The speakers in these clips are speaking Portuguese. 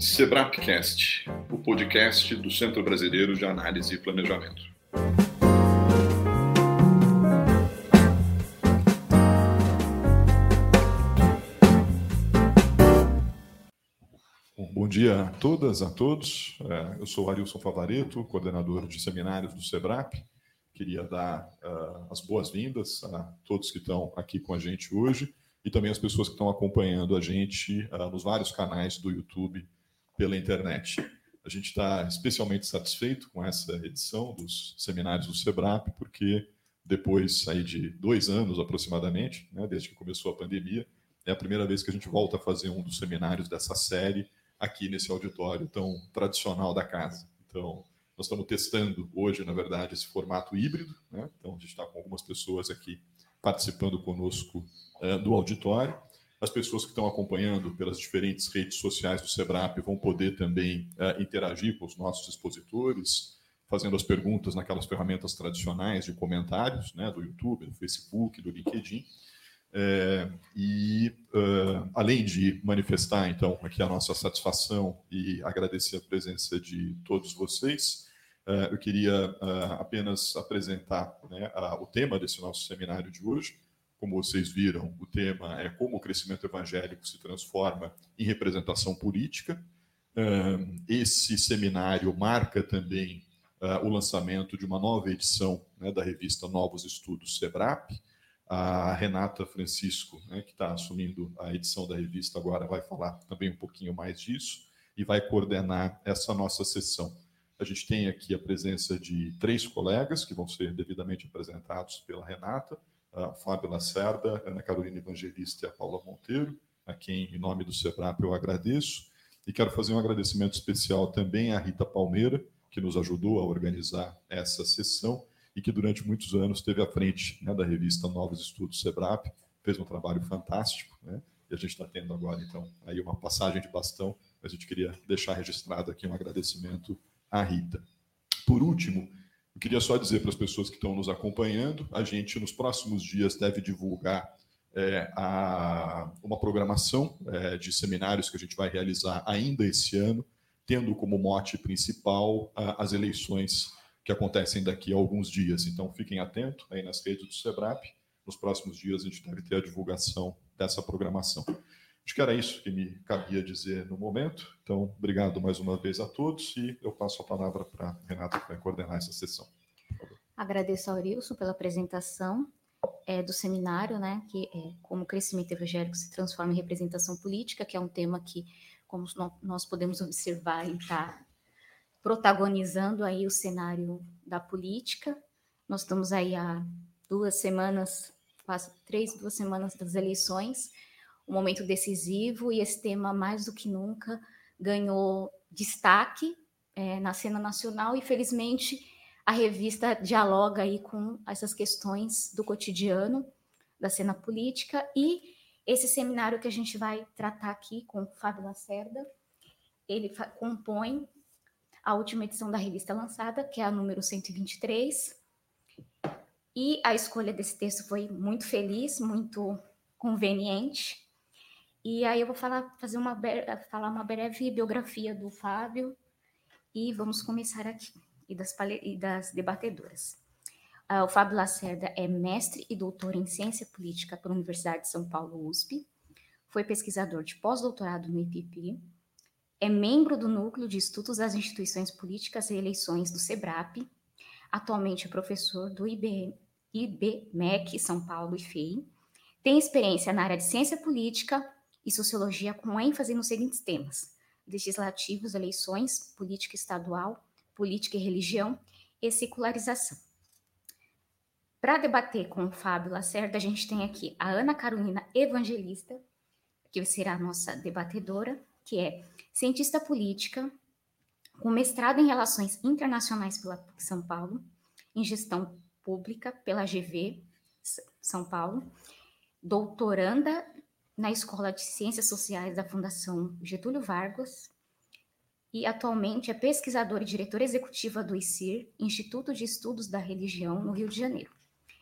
Sebrapcast, o podcast do Centro Brasileiro de Análise e Planejamento. Bom dia a todas, a todos. É, eu sou Arilson Favareto, coordenador de seminários do SEBRAP. Queria dar uh, as boas-vindas a todos que estão aqui com a gente hoje e também as pessoas que estão acompanhando a gente uh, nos vários canais do YouTube pela internet. A gente está especialmente satisfeito com essa edição dos seminários do SEBRAP, porque depois aí de dois anos aproximadamente, né, desde que começou a pandemia, é a primeira vez que a gente volta a fazer um dos seminários dessa série aqui nesse auditório tão tradicional da casa. Então, nós estamos testando hoje, na verdade, esse formato híbrido. Né? Então, a gente está com algumas pessoas aqui participando conosco uh, do auditório. As pessoas que estão acompanhando pelas diferentes redes sociais do SEBRAP vão poder também uh, interagir com os nossos expositores, fazendo as perguntas naquelas ferramentas tradicionais de comentários, né, do YouTube, do Facebook, do LinkedIn. É, e, uh, além de manifestar, então, aqui a nossa satisfação e agradecer a presença de todos vocês, uh, eu queria uh, apenas apresentar né, o tema desse nosso seminário de hoje. Como vocês viram, o tema é como o crescimento evangélico se transforma em representação política. esse seminário marca também o lançamento de uma nova edição né, da revista Novos Estudos SEBRAP, a Renata Francisco, né, que está assumindo a edição da revista agora, vai falar também um pouquinho mais disso e vai coordenar essa nossa sessão. A gente tem aqui a presença de três colegas que vão ser devidamente apresentados pela Renata, a Fábio Lacerda, Ana Carolina Evangelista e a Paula Monteiro, a quem, em nome do SEBRAP, eu agradeço. E quero fazer um agradecimento especial também à Rita Palmeira, que nos ajudou a organizar essa sessão, e que durante muitos anos esteve à frente né, da revista Novos Estudos Sebrap, fez um trabalho fantástico, né? E a gente está tendo agora, então, aí uma passagem de bastão, mas a gente queria deixar registrado aqui um agradecimento à Rita. Por último, queria só dizer para as pessoas que estão nos acompanhando, a gente nos próximos dias deve divulgar é, a, uma programação é, de seminários que a gente vai realizar ainda esse ano, tendo como mote principal a, as eleições que acontecem daqui a alguns dias. Então, fiquem atentos aí nas redes do SEBRAP. Nos próximos dias, a gente deve ter a divulgação dessa programação. Acho que era isso que me cabia dizer no momento. Então, obrigado mais uma vez a todos e eu passo a palavra para Renata para coordenar essa sessão. Agradeço ao Arilson pela apresentação é, do seminário, né, que é como o crescimento evangélico se transforma em representação política, que é um tema que, como nós podemos observar, está protagonizando aí o cenário da política. Nós estamos aí há duas semanas, quase três, duas semanas das eleições, um momento decisivo e esse tema mais do que nunca ganhou destaque é, na cena nacional e felizmente a revista dialoga aí com essas questões do cotidiano da cena política e esse seminário que a gente vai tratar aqui com o Fábio Lacerda, ele compõe a última edição da revista lançada, que é a número 123. E a escolha desse texto foi muito feliz, muito conveniente. E aí eu vou falar, fazer uma, falar uma breve biografia do Fábio e vamos começar aqui, e das, e das debatedoras. Uh, o Fábio Lacerda é mestre e doutor em ciência política pela Universidade de São Paulo, USP. Foi pesquisador de pós-doutorado no IPP, é membro do Núcleo de Estudos das Instituições Políticas e Eleições do SEBRAP. Atualmente é professor do IB, IBMEC São Paulo e FEI. Tem experiência na área de ciência política e sociologia com ênfase nos seguintes temas: legislativos, eleições, política estadual, política e religião e secularização. Para debater com o Fábio Lacerda, a gente tem aqui a Ana Carolina Evangelista, que será a nossa debatedora, que é cientista política, com mestrado em Relações Internacionais pela São Paulo, em Gestão Pública pela GV São Paulo, doutoranda na Escola de Ciências Sociais da Fundação Getúlio Vargas e atualmente é pesquisadora e diretora executiva do ICIR, Instituto de Estudos da Religião, no Rio de Janeiro.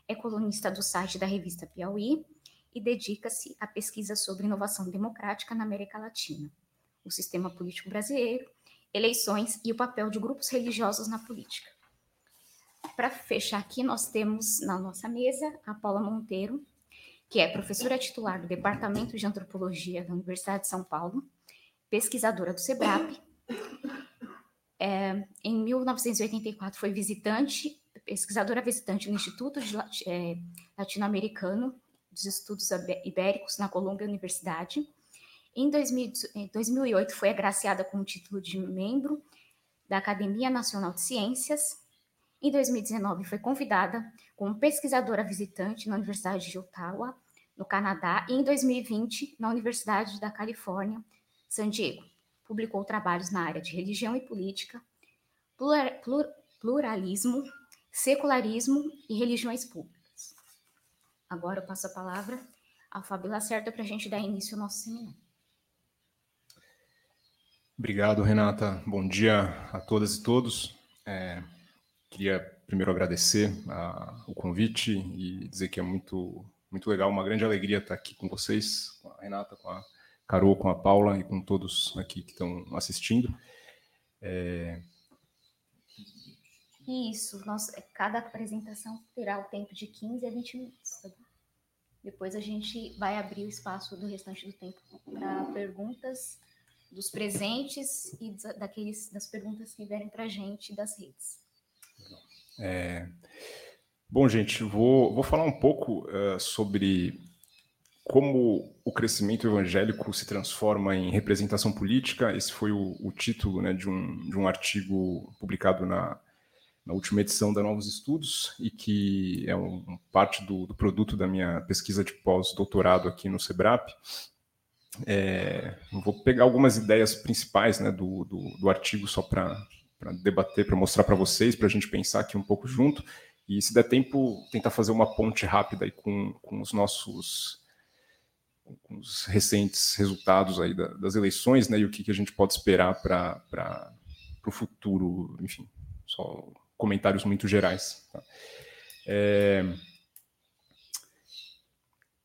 É colunista do site da revista Piauí e dedica-se à pesquisa sobre inovação democrática na América Latina o sistema político brasileiro, eleições e o papel de grupos religiosos na política. Para fechar aqui, nós temos na nossa mesa a Paula Monteiro, que é professora titular do Departamento de Antropologia da Universidade de São Paulo, pesquisadora do SEBRAP. É, em 1984 foi visitante, pesquisadora visitante no Instituto é, Latino-Americano dos Estudos Ibéricos na Colômbia Universidade. Em, 2000, em 2008 foi agraciada com o título de membro da Academia Nacional de Ciências. Em 2019 foi convidada como pesquisadora visitante na Universidade de Ottawa, no Canadá, e em 2020 na Universidade da Califórnia, San Diego. Publicou trabalhos na área de religião e política, pluralismo, secularismo e religiões públicas. Agora eu passo a palavra ao Fábio Lacerda para a gente dar início ao nosso seminário. Obrigado, Renata. Bom dia a todas e todos. É, queria primeiro agradecer a, o convite e dizer que é muito, muito legal, uma grande alegria estar aqui com vocês, com a Renata, com a Carol, com a Paula e com todos aqui que estão assistindo. É, isso, nós, cada apresentação terá o tempo de 15 a 20 minutos. Tá Depois a gente vai abrir o espaço do restante do tempo para perguntas dos presentes e daqueles, das perguntas que vierem para a gente das redes. É, bom, gente, vou, vou falar um pouco uh, sobre como o crescimento evangélico se transforma em representação política. Esse foi o, o título né, de, um, de um artigo publicado na na última edição da Novos Estudos e que é um, parte do, do, produto da minha pesquisa de pós-doutorado aqui no SEBRAP. É, vou pegar algumas ideias principais né, do, do, do artigo só para debater, para mostrar para vocês, para a gente pensar aqui um pouco junto. E, se der tempo, tentar fazer uma ponte rápida aí com, com os nossos com os recentes resultados aí da, das eleições, né, e o que, que a gente pode esperar para o futuro, enfim, só comentários muito gerais. Tá? É,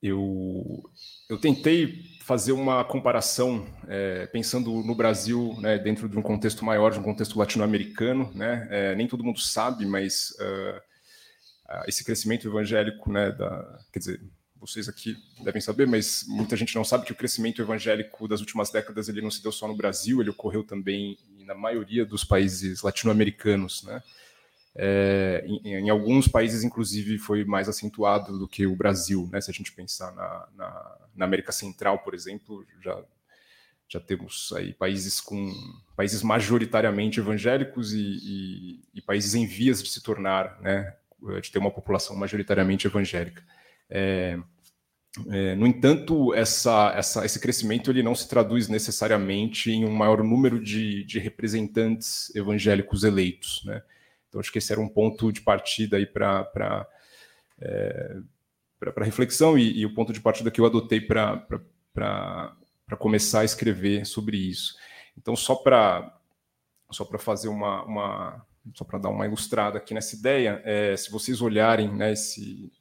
eu, eu tentei fazer uma comparação, é, pensando no Brasil, né, dentro de um contexto maior, de um contexto latino-americano. Né, é, nem todo mundo sabe, mas uh, esse crescimento evangélico, né, da, quer dizer, vocês aqui devem saber, mas muita gente não sabe que o crescimento evangélico das últimas décadas ele não se deu só no Brasil, ele ocorreu também na maioria dos países latino-americanos, né? É, em, em, alguns países, inclusive, foi mais acentuado do que o Brasil, né? Se a gente pensar na, na, na América Central, por exemplo, já já temos aí países com países majoritariamente evangélicos e, e, e, países em vias de se tornar, né, de ter uma população majoritariamente evangélica. É, é, no entanto, essa, essa, esse crescimento ele não se traduz necessariamente em um maior número de, de representantes evangélicos eleitos, né? Então, acho que esse era um ponto de partida aí para é, reflexão e, e, o ponto de partida que eu adotei para começar a escrever sobre isso. Então, só para só fazer uma, uma só para dar uma ilustrada aqui nessa ideia, é, se vocês olharem né, esse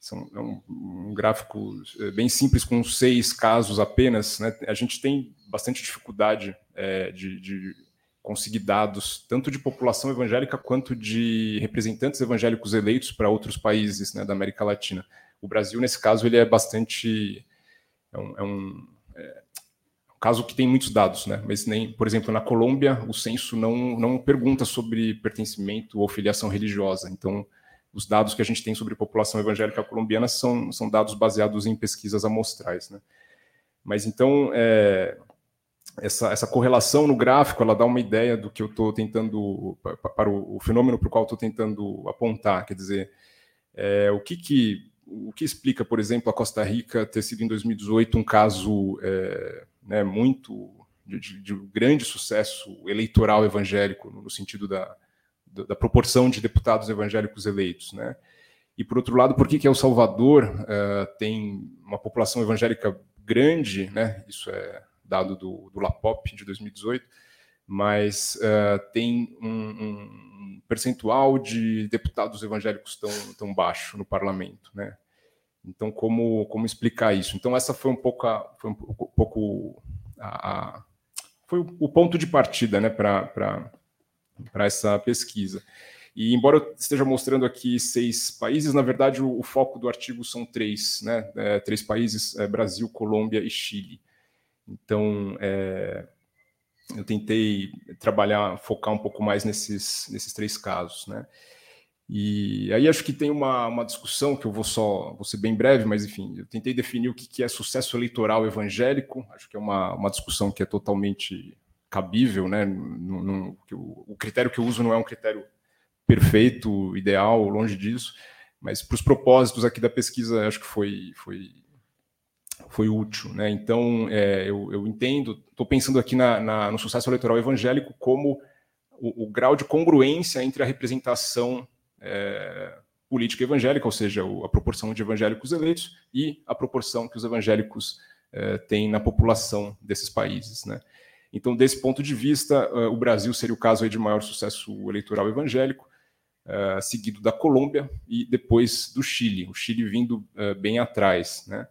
são, é um, um, gráfico é, bem simples com seis casos apenas, né, a gente tem bastante dificuldade é, de, de conseguir dados tanto de população evangélica quanto de representantes evangélicos eleitos para outros países né, da América Latina. O Brasil, nesse caso, ele é bastante. É um, é um, é um caso que tem muitos dados, né? mas nem, por exemplo, na Colômbia, o censo não, não pergunta sobre pertencimento ou filiação religiosa. Então, os dados que a gente tem sobre população evangélica colombiana são, são dados baseados em pesquisas amostrais. Né? Mas então, é, essa, essa correlação no gráfico ela dá uma ideia do que eu estou tentando para o, o fenômeno para o qual estou tentando apontar, quer dizer, é, o que que o que explica, por exemplo, a Costa Rica ter sido em 2018 um caso é, né, muito de, de, de, grande sucesso eleitoral evangélico no sentido da, da, proporção de deputados evangélicos eleitos, né? E por outro lado, por que que El Salvador uh, tem uma população evangélica grande, né? Isso é dado do, do LAPOP de 2018, mas uh, tem um, um, percentual de deputados evangélicos tão, tão baixo no parlamento, né? Então, como, como explicar isso? Então, essa foi um pouco a, foi um pouco a, foi o ponto de partida né, para essa pesquisa. E embora eu esteja mostrando aqui seis países, na verdade o, o foco do artigo são três, né? É, três países: é, Brasil, Colômbia e Chile. Então, é, eu tentei trabalhar, focar um pouco mais nesses, nesses três casos, né? E aí acho que tem uma, uma discussão que eu vou só, vou ser bem breve, mas enfim, eu tentei definir o que, que é sucesso eleitoral evangélico. Acho que é uma, uma discussão que é totalmente cabível, né? No, no, o, o critério que eu uso não é um critério perfeito, ideal, longe disso, mas para os propósitos aqui da pesquisa, acho que foi, foi, foi útil. Né? Então, é, eu, eu, entendo, estou pensando aqui na, na, no sucesso eleitoral evangélico como o, o, grau de congruência entre a representação é, política evangélica, ou seja, a proporção de evangélicos eleitos, e a proporção que os evangélicos é, têm na população desses países. Né? Então, desse ponto de vista, é, o Brasil seria o caso de maior sucesso eleitoral evangélico, uh, seguido da Colômbia e depois do Chile, o Chile vindo uh, bem atrás. Né?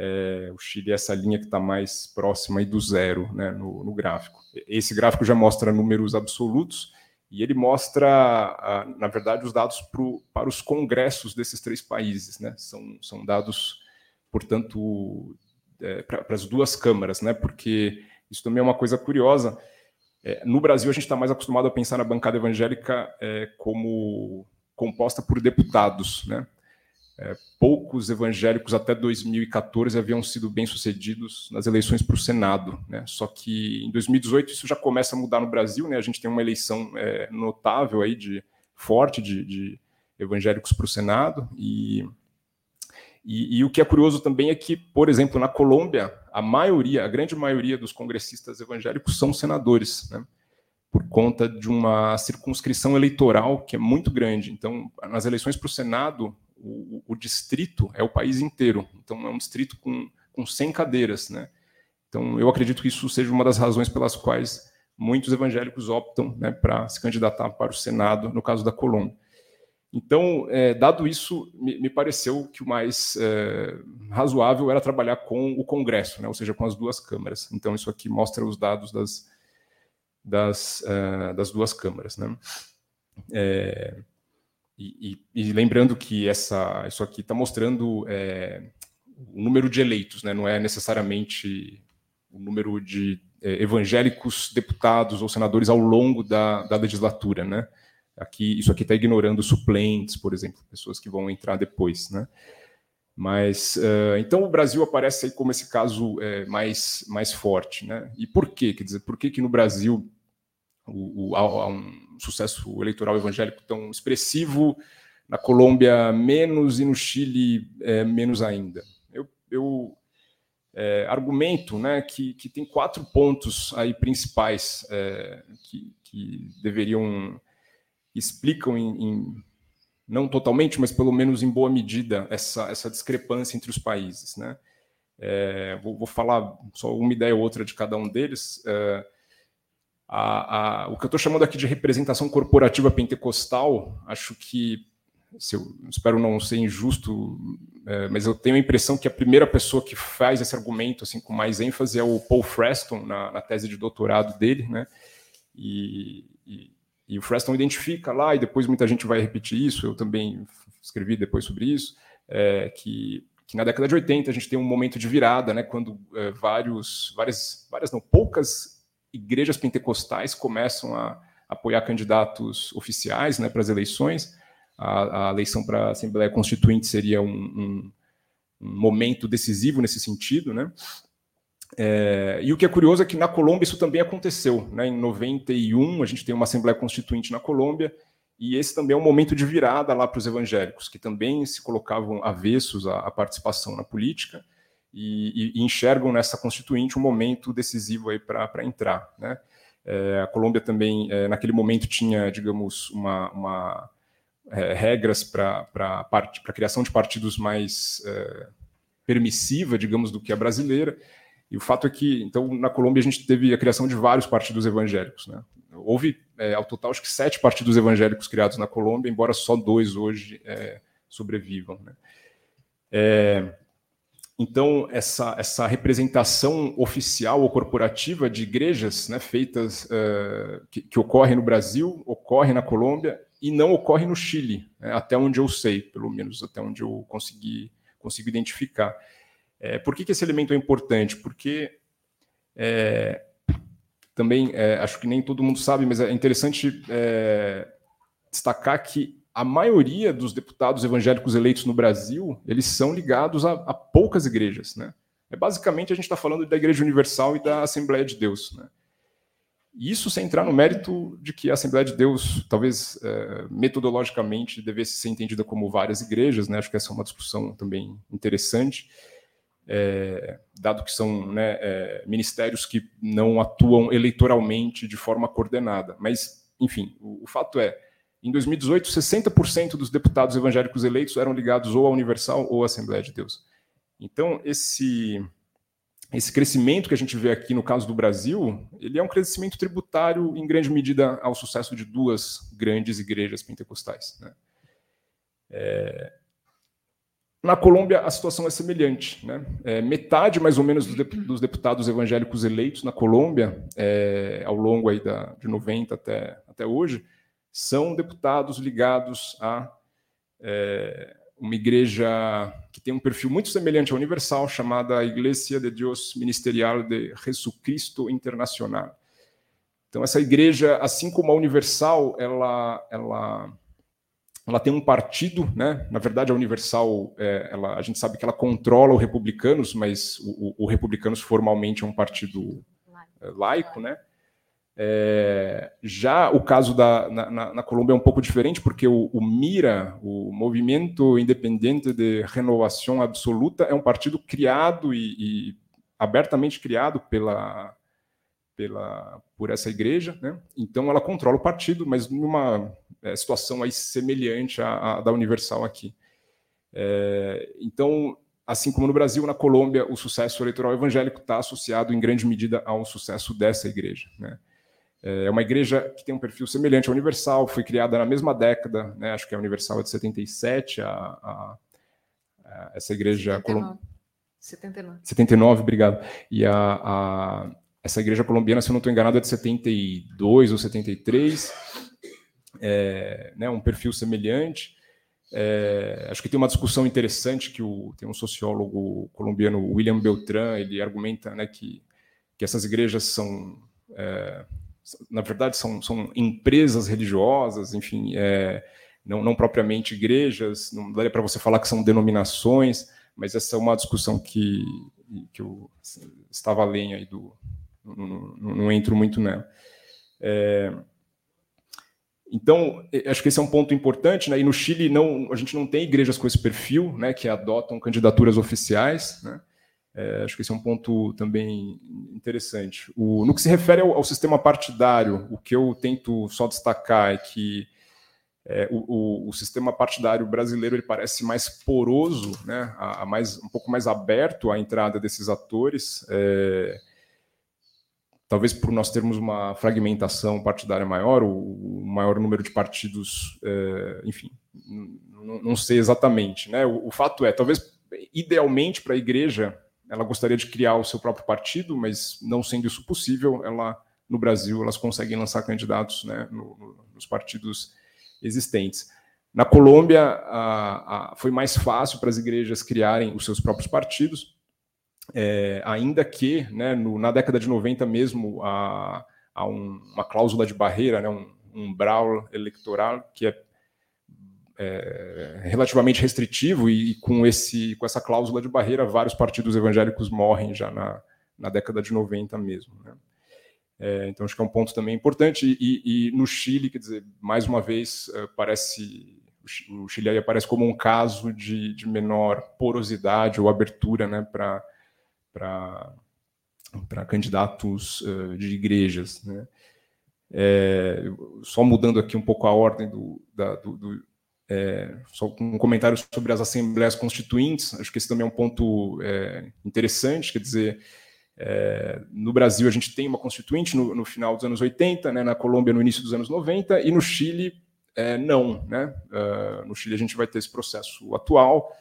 É, o Chile é essa linha que está mais próxima do zero né, no, no, gráfico. Esse gráfico já mostra números absolutos e ele mostra, na verdade, os dados pro, para os congressos desses três países. Né? São, são dados, portanto, é, para as duas câmaras, né? porque isso também é uma coisa curiosa. É, no Brasil, a gente está mais acostumado a pensar na bancada evangélica é, como composta por deputados. Né? É, poucos evangélicos até 2014 haviam sido bem-sucedidos nas eleições para o Senado. Né? Só que em 2018 isso já começa a mudar no Brasil. Né? A gente tem uma eleição é, notável, aí de, forte de, de evangélicos para o Senado. E e, e, o que é curioso também é que, por exemplo, na Colômbia, a maioria, a grande maioria dos congressistas evangélicos são senadores, né? por conta de uma circunscrição eleitoral que é muito grande. Então, nas eleições para o Senado, o, o, distrito é o país inteiro. Então, é um distrito com, com 100 cadeiras. Né? Então, eu acredito que isso seja uma das razões pelas quais muitos evangélicos optam né, para se candidatar para o Senado, no caso da Colômbia. Então, é, dado isso, me, me, pareceu que o mais é, razoável era trabalhar com o Congresso, né, ou seja, com as duas câmaras. Então, isso aqui mostra os dados das, das, uh, das duas câmaras. Né? É, e, e, e, lembrando que essa, isso aqui está mostrando é, o número de eleitos, né? não é necessariamente o número de é, evangélicos deputados ou senadores ao longo da, da legislatura. Né? Aqui, isso aqui está ignorando suplentes, por exemplo, pessoas que vão entrar depois, né? Mas uh, então o Brasil aparece aí como esse caso é, mais mais forte, né? E por quê? Quer dizer, por que que no Brasil o, o, há um sucesso eleitoral evangélico tão expressivo, na Colômbia menos e no Chile é, menos ainda? Eu, eu é, argumento, né, que, que tem quatro pontos aí principais é, que, que deveriam explicam em, em, não totalmente, mas pelo menos em boa medida essa, essa discrepância entre os países, né? É, vou, vou, falar só uma ideia ou outra de cada um deles. A, a, o que eu estou chamando aqui de representação corporativa pentecostal, acho que, eu espero não ser injusto, é, mas eu tenho a impressão que a primeira pessoa que faz esse argumento assim com mais ênfase é o Paul Freston, na, na tese de doutorado dele, né? E, e, e o Freston identifica lá, e depois muita gente vai repetir isso, eu também escrevi depois sobre isso, é, que, que, na década de 80 a gente tem um momento de virada, né, quando é, vários, várias, várias não, poucas igrejas pentecostais começam a apoiar candidatos oficiais né, para as eleições. A, a eleição para a Assembleia Constituinte seria um, um, um momento decisivo nesse sentido, né? É, e o que é curioso é que na Colômbia isso também aconteceu. Né? Em 91, a gente tem uma Assembleia Constituinte na Colômbia, e esse também é um momento de virada lá para os evangélicos, que também se colocavam avessos à, à participação na política e, e, enxergam nessa Constituinte um momento decisivo para entrar. Né? É, a Colômbia também, é, naquele momento, tinha, digamos, uma, uma é, regras para a criação de partidos mais é, permissiva, digamos, do que a brasileira. E o fato é que, então, na Colômbia a gente teve a criação de vários partidos evangélicos. Né? Houve, é, ao total, acho que sete partidos evangélicos criados na Colômbia, embora só dois hoje é, sobrevivam. Né? É, então, essa, essa representação oficial ou corporativa de igrejas né, feitas uh, que, que ocorre no Brasil, ocorre na Colômbia e não ocorre no Chile, né, até onde eu sei, pelo menos até onde eu consegui, consigo identificar. É, por que, que esse elemento é importante? Porque é, também é, acho que nem todo mundo sabe, mas é interessante destacar que a maioria dos deputados evangélicos eleitos no Brasil, eles são ligados a, a poucas igrejas, né? É basicamente a gente está falando da Igreja Universal e da Assembleia de Deus, né? Isso sem entrar no mérito de que a Assembleia de Deus, talvez é, metodologicamente, devesse ser entendida como várias igrejas, né? Acho que essa é uma discussão também interessante, é, dado que são né, é, ministérios que não atuam eleitoralmente de forma coordenada. Mas, enfim, o, o fato é em 2018, 60% dos deputados evangélicos eleitos eram ligados ou à Universal ou à Assembleia de Deus. Então, esse, esse crescimento que a gente vê aqui no caso do Brasil, ele é um crescimento tributário em grande medida ao sucesso de duas grandes igrejas pentecostais. Né? É... Na Colômbia, a situação é semelhante. Né? É, metade, mais ou menos, dos deputados evangélicos eleitos na Colômbia, é, ao longo aí da, de 90 até, até hoje, são deputados ligados a é, uma igreja que tem um perfil muito semelhante à Universal, chamada Iglesia de Deus Ministerial de Jesucristo Internacional. Então, essa igreja, assim como a Universal, ela, ela, ela tem um partido, né? Na verdade, a Universal, é, ela, a gente sabe que ela controla o Republicanos, mas o, o, o Republicanos formalmente é um partido laico, né? É, já o caso da, na, na, Colômbia é um pouco diferente, porque o, o, MIRA, o Movimento Independente de Renovação Absoluta, é um partido criado e, e abertamente criado pela, pela, por essa igreja. Né? Então, ela controla o partido, mas numa é, situação aí semelhante à, à da Universal aqui. É, então, assim como no Brasil, na Colômbia, o sucesso eleitoral evangélico está associado em grande medida ao sucesso dessa igreja. Né? É, é uma igreja que tem um perfil semelhante à Universal, foi criada na mesma década, né? acho que a Universal é de 77, a, a, a essa igreja... 79. 79. 79, obrigado. E a, a, essa igreja colombiana, se eu não estou enganado, é de 72 ou 73, é, né, um perfil semelhante. É, acho que tem uma discussão interessante que o, tem um sociólogo colombiano, William Beltrán, ele argumenta né, que, que essas igrejas são... É, na verdade, são, são empresas religiosas, enfim, é, não, não propriamente igrejas, não daria para você falar que são denominações, mas essa é uma discussão que, que eu estava além aí do. Não, não, não entro muito nela. É, então, acho que esse é um ponto importante, né? E no Chile não, a gente não tem igrejas com esse perfil, né, que adotam candidaturas oficiais, né? É, acho que esse é um ponto também interessante. O, no que se refere ao, ao, sistema partidário, o que eu tento só destacar é que é, o, o, o, sistema partidário brasileiro ele parece mais poroso, né, a, a mais, um pouco mais aberto à entrada desses atores. É, talvez por nós termos uma fragmentação partidária maior, o, maior número de partidos, é, enfim, não, sei exatamente. Né? O fato é, talvez idealmente para a igreja ela gostaria de criar o seu próprio partido, mas não sendo isso possível, ela no Brasil elas conseguem lançar candidatos né, no, no, nos partidos existentes. Na Colômbia a, a, foi mais fácil para as igrejas criarem os seus próprios partidos, é, ainda que né, no, na década de 90 mesmo há, há um, uma cláusula de barreira, né, um, um eleitoral que é é, relativamente restritivo e, e, com, esse, com essa cláusula de barreira, vários partidos evangélicos morrem já na, na década de 90 mesmo. Né? É, então, acho que é um ponto também importante. E, e no Chile, quer dizer, mais uma vez, é, parece o Chile aí aparece como um caso de, de menor porosidade ou abertura né, para candidatos uh, de igrejas. Né? É, só mudando aqui um pouco a ordem do, da, do, do, é, só um comentário sobre as assembleias constituintes, acho que esse também é um ponto é, interessante, quer dizer, é, no Brasil a gente tem uma constituinte no, no, final dos anos 80, né, na Colômbia no início dos anos 90, e no Chile é, não. Né? Uh, no Chile a gente vai ter esse processo atual,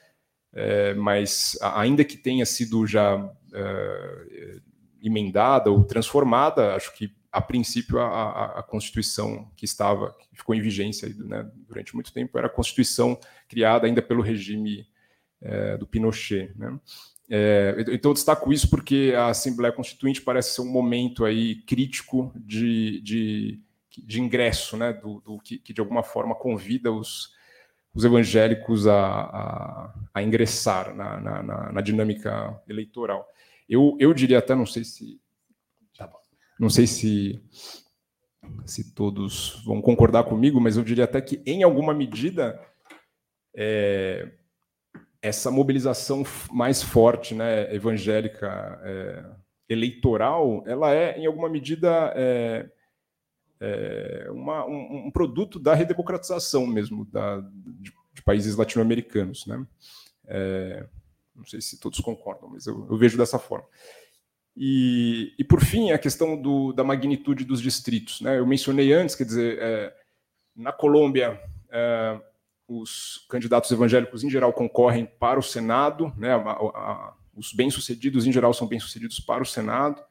é, mas ainda que tenha sido já é, emendada ou transformada, acho que a princípio a, a, a, Constituição que estava, que ficou em vigência né, durante muito tempo, era a Constituição criada ainda pelo regime é, do Pinochet. Né? É, então eu destaco isso porque a Assembleia Constituinte parece ser um momento aí crítico de, de, de ingresso, né, do, do que, que, de alguma forma convida os, os evangélicos a, a, a ingressar na, na, na, na, dinâmica eleitoral. Eu, eu diria até, não sei se não sei se se todos vão concordar comigo, mas eu diria até que em alguma medida é, essa mobilização mais forte, né, evangélica, é, eleitoral, ela é, em alguma medida, é, é uma, um, um, produto da redemocratização mesmo da, de, de países latino-americanos. Né? É, não sei se todos concordam, mas eu, eu vejo dessa forma. E, e, por fim, a questão do, da magnitude dos distritos. Né? Eu mencionei antes, quer dizer, é, na Colômbia, é, os candidatos evangélicos, em geral, concorrem para o Senado, né? A, a, os bem-sucedidos, em geral, são bem-sucedidos para o Senado.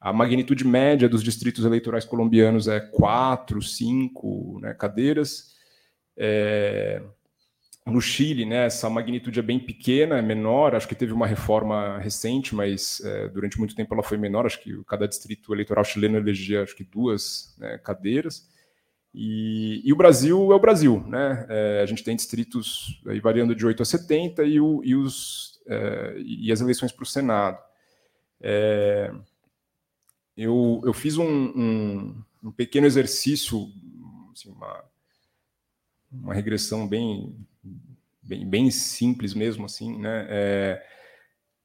A magnitude média dos distritos eleitorais colombianos é quatro, cinco né, cadeiras. É, no Chile, né, essa magnitude é bem pequena, é menor. Acho que teve uma reforma recente, mas é, durante muito tempo ela foi menor. Acho que cada distrito eleitoral chileno elegia acho que duas né, cadeiras. E, e, o Brasil é o Brasil, né? É, a gente tem distritos aí variando de 8 a 70 e, o, e, os, é, e as eleições para o Senado. É, eu, eu fiz um, um, um pequeno exercício, assim, uma, uma regressão bem, bem, bem simples mesmo, assim, né? É,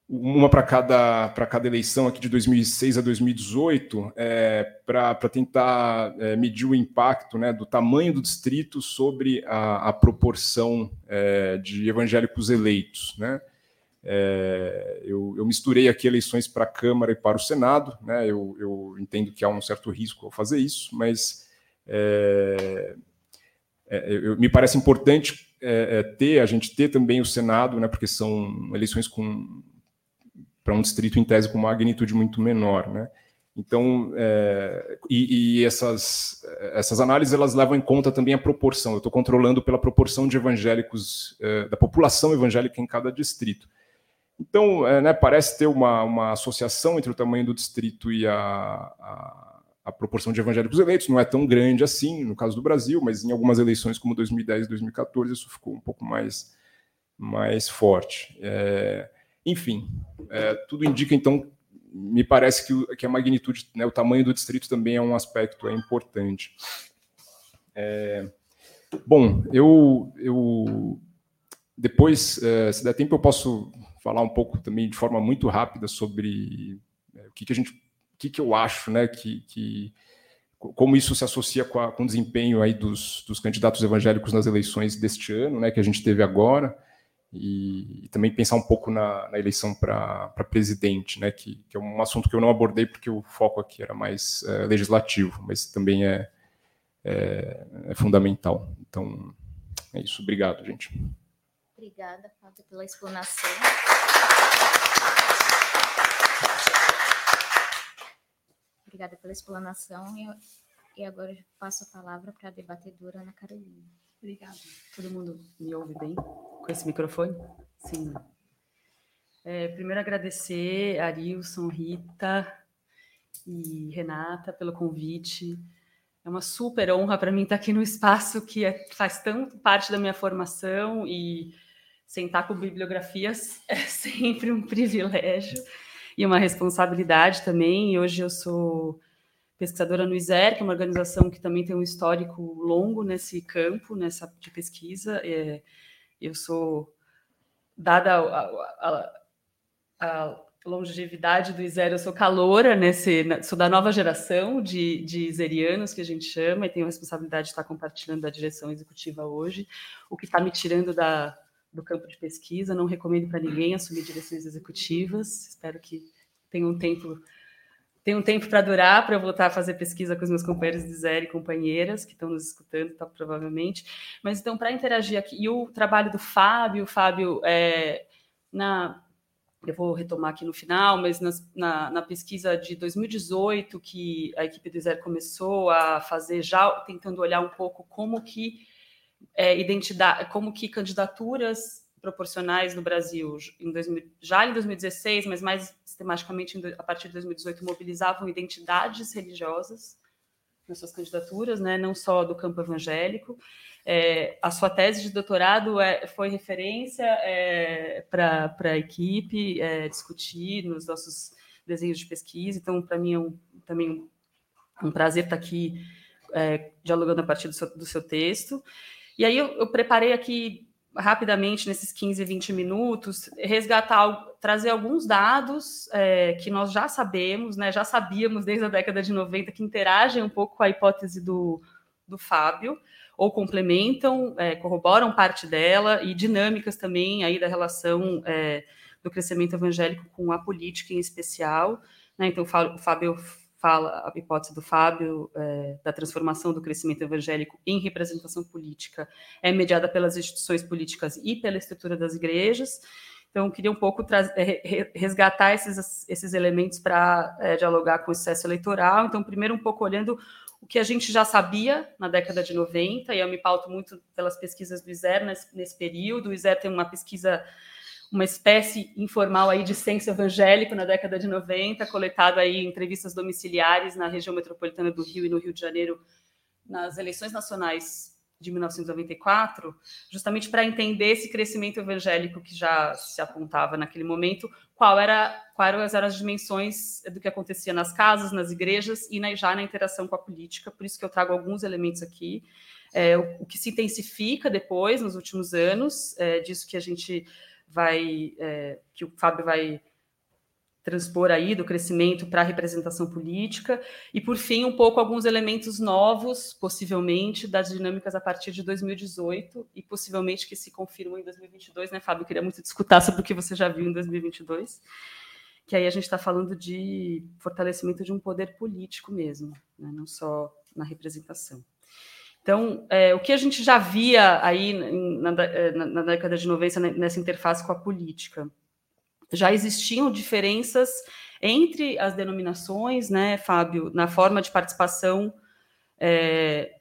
uma para cada, cada eleição aqui de 2006 a 2018, é, para tentar é, medir o impacto né, do tamanho do distrito sobre a, a proporção é, de evangélicos eleitos. Né? É, eu, eu, misturei aqui eleições para a Câmara e para o Senado, né? eu, eu, entendo que há um certo risco ao fazer isso, mas é, é, eu, me parece importante ter, a gente ter também o Senado, né, porque são eleições com para um distrito em tese com magnitude muito menor, né? Então, é, e, e, essas, essas análises elas levam em conta também a proporção. Eu estou controlando pela proporção de evangélicos é, da população evangélica em cada distrito. Então, é, né, parece ter uma, uma associação entre o tamanho do distrito e a, a, proporção de evangélicos eleitos. Não é tão grande assim no caso do Brasil, mas em algumas eleições como 2010 e 2014 isso ficou um pouco mais mais forte. É, enfim, é, tudo indica, então, me parece que, que a magnitude, né, o tamanho do distrito também é um aspecto é importante. É, bom, eu, eu depois, é, se der tempo, eu posso falar um pouco também de forma muito rápida sobre é, o que, que a gente, que, que eu acho, né, que, que como isso se associa com, a, com o desempenho aí dos, dos candidatos evangélicos nas eleições deste ano, né, que a gente teve agora e, e também pensar um pouco na, na eleição para presidente, né, que, que, é um assunto que eu não abordei porque o foco aqui era mais é, legislativo, mas também é, é, é, fundamental. Então, é isso. Obrigado, gente. Obrigada, Fábio, pela explanação. Obrigada pela explanação. E, e agora eu passo a palavra para a debatedora Ana Carolina. Obrigada. Todo mundo me ouve bem com esse microfone? Sim. É, primeiro agradecer a Arilson, Rita e Renata pelo convite. É uma super honra para mim estar aqui no espaço que é, faz tanto parte da minha formação e sentar com bibliografias é sempre um privilégio e uma responsabilidade também. E hoje eu sou pesquisadora no ISER, que é uma organização que também tem um histórico longo nesse campo, nessa de pesquisa. É, eu sou, dada a, a, a, longevidade do ISER, eu sou caloura nesse, sou da nova geração de, de iserianos, que a gente chama, e tenho a responsabilidade de estar compartilhando a direção executiva hoje, o que está me tirando da, do campo de pesquisa. Não recomendo para ninguém assumir direções executivas, espero que tenha um tempo tem um tempo para durar para eu voltar a fazer pesquisa com os meus companheiros de Zé e companheiras que estão nos escutando, tá, provavelmente. Mas então, para interagir aqui, e o trabalho do Fábio, Fábio, é, na, eu vou retomar aqui no final, mas na, na, pesquisa de 2018, que a equipe do Zé começou a fazer, já tentando olhar um pouco como que é, identidade, como que candidaturas proporcionais no Brasil, em 2000, já em 2016, mas mais sistematicamente a partir de 2018, mobilizavam identidades religiosas nas suas candidaturas, né, não só do campo evangélico. É, a sua tese de doutorado é, foi referência é, para a equipe é, discutir nos nossos desenhos de pesquisa, então, para mim, é um, também um, prazer estar aqui é, dialogando a partir do seu, do seu texto. E aí eu, eu preparei aqui rapidamente, nesses 15, 20 minutos, resgatar, trazer alguns dados é, que nós já sabemos, né, já sabíamos desde a década de 90, que interagem um pouco com a hipótese do, do Fábio, ou complementam, é, corroboram parte dela, e dinâmicas também aí da relação é, do crescimento evangélico com a política em especial. Né, então, o Fábio fala, a hipótese do Fábio, é, da transformação do crescimento evangélico em representação política, é mediada pelas instituições políticas e pela estrutura das igrejas. Então, queria um pouco é, resgatar esses, esses elementos para é, dialogar com o sucesso eleitoral. Então, primeiro, um pouco olhando o que a gente já sabia na década de 90, e eu me pauto muito pelas pesquisas do ISER nesse, nesse período. O ISER tem uma pesquisa uma espécie informal aí de censo evangélico na década de 90, coletado aí em entrevistas domiciliares na região metropolitana do Rio e no Rio de Janeiro nas eleições nacionais de 1994, justamente para entender esse crescimento evangélico que já se apontava naquele momento, qual era, quais eram as dimensões do que acontecia nas casas, nas igrejas e na, já na interação com a política. Por isso que eu trago alguns elementos aqui. É, o, o, que se intensifica depois, nos últimos anos, é, disso que a gente vai é, que o Fábio vai transpor aí do crescimento para a representação política e por fim um pouco alguns elementos novos possivelmente das dinâmicas a partir de 2018 e possivelmente que se confirmam em 2022 né Fábio queria muito discutir sobre o que você já viu em 2022 que aí a gente está falando de fortalecimento de um poder político mesmo né? não só na representação então, é, o que a gente já via aí na, é, na, na, década de 90 nessa interface com a política? Já existiam diferenças entre as denominações, né, Fábio, na forma de participação é,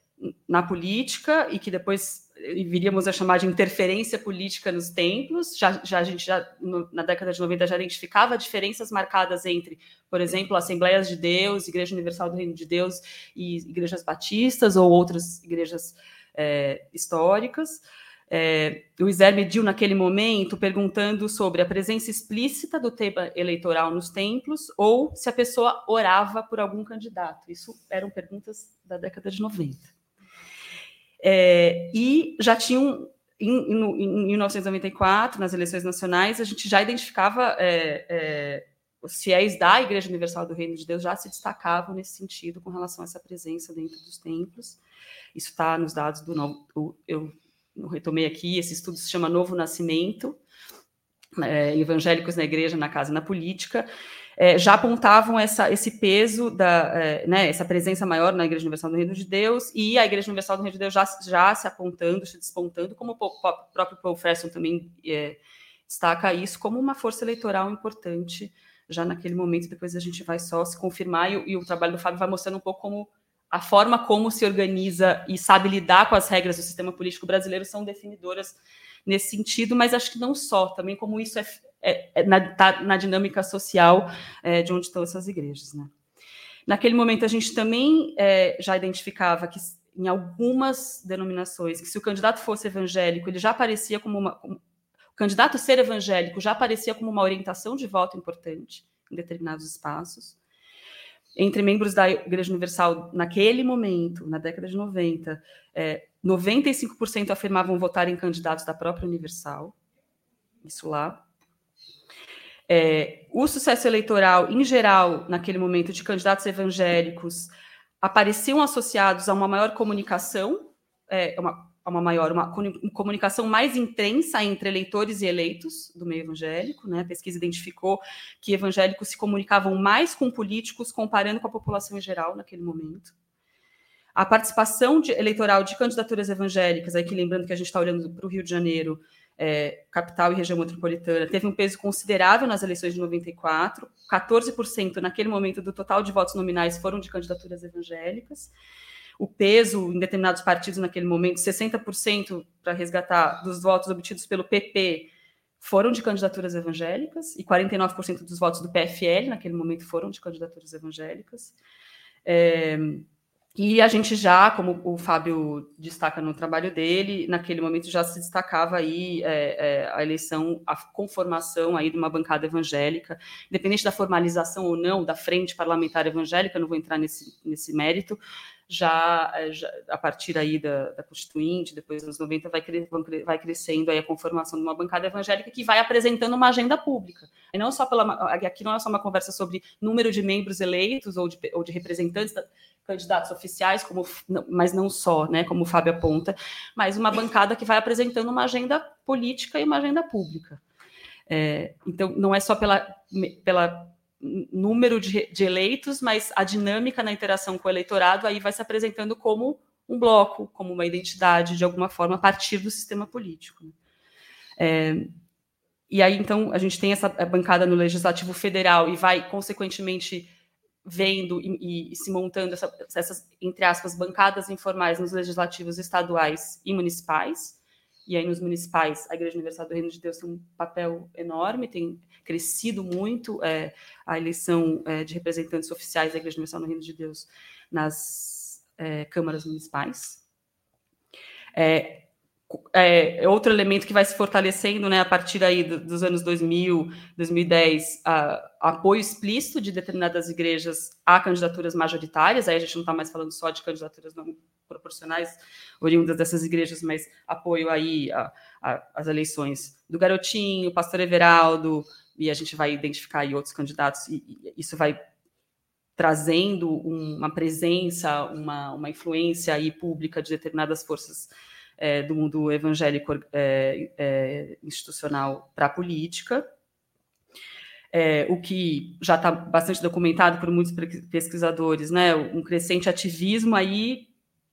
na política e que depois viríamos a chamar de interferência política nos templos. Já, já a gente já no, na década de 90 já identificava diferenças marcadas entre, por exemplo, Assembleias de Deus, Igreja Universal do Reino de Deus e igrejas batistas ou outras igrejas é, históricas. É, o Iser mediu naquele momento perguntando sobre a presença explícita do tema eleitoral nos templos ou se a pessoa orava por algum candidato. Isso eram perguntas da década de 90. É, e já tinham, em, em, em, 1994, nas eleições nacionais, a gente já identificava é, é, os fiéis da Igreja Universal do Reino de Deus já se destacavam nesse sentido com relação a essa presença dentro dos templos. Isso está nos dados do novo. Eu, eu retomei aqui, esse estudo se chama Novo Nascimento, é, evangélicos na igreja, na casa e na política, é, já apontavam essa, esse peso, da, é, né, essa presença maior na Igreja Universal do Reino de Deus, e a Igreja Universal do Reino de Deus já, já se apontando, se despontando, como o próprio Paul Fresson também é, destaca isso como uma força eleitoral importante já naquele momento, depois a gente vai só se confirmar, e, e o trabalho do Fábio vai mostrando um pouco como a forma como se organiza e sabe lidar com as regras do sistema político brasileiro são definidoras nesse sentido, mas acho que não só, também como isso é, é, é na, tá na dinâmica social é, de onde estão essas igrejas. Né? Naquele momento, a gente também é, já identificava que em algumas denominações, que se o candidato fosse evangélico, ele já aparecia como uma. Como, o candidato ser evangélico já aparecia como uma orientação de voto importante em determinados espaços. Entre membros da Igreja Universal, naquele momento, na década de 90, é, 95% afirmavam votar em candidatos da própria Universal. Isso lá. É, o sucesso eleitoral, em geral, naquele momento, de candidatos evangélicos, apareciam associados a uma maior comunicação, é, uma, uma maior, uma comunicação mais intensa entre eleitores e eleitos do meio evangélico. Né? A pesquisa identificou que evangélicos se comunicavam mais com políticos comparando com a população em geral naquele momento. A participação de, eleitoral de candidaturas evangélicas, aqui lembrando que a gente está olhando para o Rio de Janeiro, é, capital e região metropolitana, teve um peso considerável nas eleições de 94, 14% naquele momento do total de votos nominais foram de candidaturas evangélicas. O peso em determinados partidos naquele momento, 60% para resgatar dos votos obtidos pelo PP foram de candidaturas evangélicas e 49% dos votos do PFL naquele momento foram de candidaturas evangélicas. É, e a gente já, como o Fábio destaca no trabalho dele, naquele momento já se destacava aí é, é, a eleição, a conformação aí de uma bancada evangélica, independente da formalização ou não da frente parlamentar evangélica, não vou entrar nesse, nesse mérito, já, é, já, a partir aí da, da, Constituinte, depois dos 90, vai, vai crescendo aí a conformação de uma bancada evangélica que vai apresentando uma agenda pública. E não só pela, aqui não é só uma conversa sobre número de membros eleitos ou de, ou de representantes, da, candidatos oficiais, como, mas não só, né, como o Fábio aponta, mas uma bancada que vai apresentando uma agenda política e uma agenda pública. É, então, não é só pela, pela número de, de, eleitos, mas a dinâmica na interação com o eleitorado aí vai se apresentando como um bloco, como uma identidade, de alguma forma, a partir do sistema político. É, e aí, então, a gente tem essa bancada no Legislativo Federal e vai, consequentemente, vendo e, e se montando essa, essas, entre aspas, bancadas informais nos legislativos estaduais e municipais, e aí nos municipais, a Igreja Universal do Reino de Deus tem um papel enorme, tem crescido muito é, a eleição é, de representantes oficiais da Igreja Universal do Reino de Deus nas é, câmaras municipais. É, é, outro elemento que vai se fortalecendo né, a partir aí dos anos 2000, 2010, a, apoio explícito de determinadas igrejas a candidaturas majoritárias, aí a gente não está mais falando só de candidaturas não proporcionais oriundas dessas igrejas, mas apoio aí às eleições do Garotinho, Pastor Everaldo, e a gente vai identificar aí outros candidatos, e, e isso vai trazendo uma presença, uma, uma influência aí pública de determinadas forças é, do mundo evangélico é, é, institucional para a política, é, o que já está bastante documentado por muitos pesquisadores, né, um crescente ativismo aí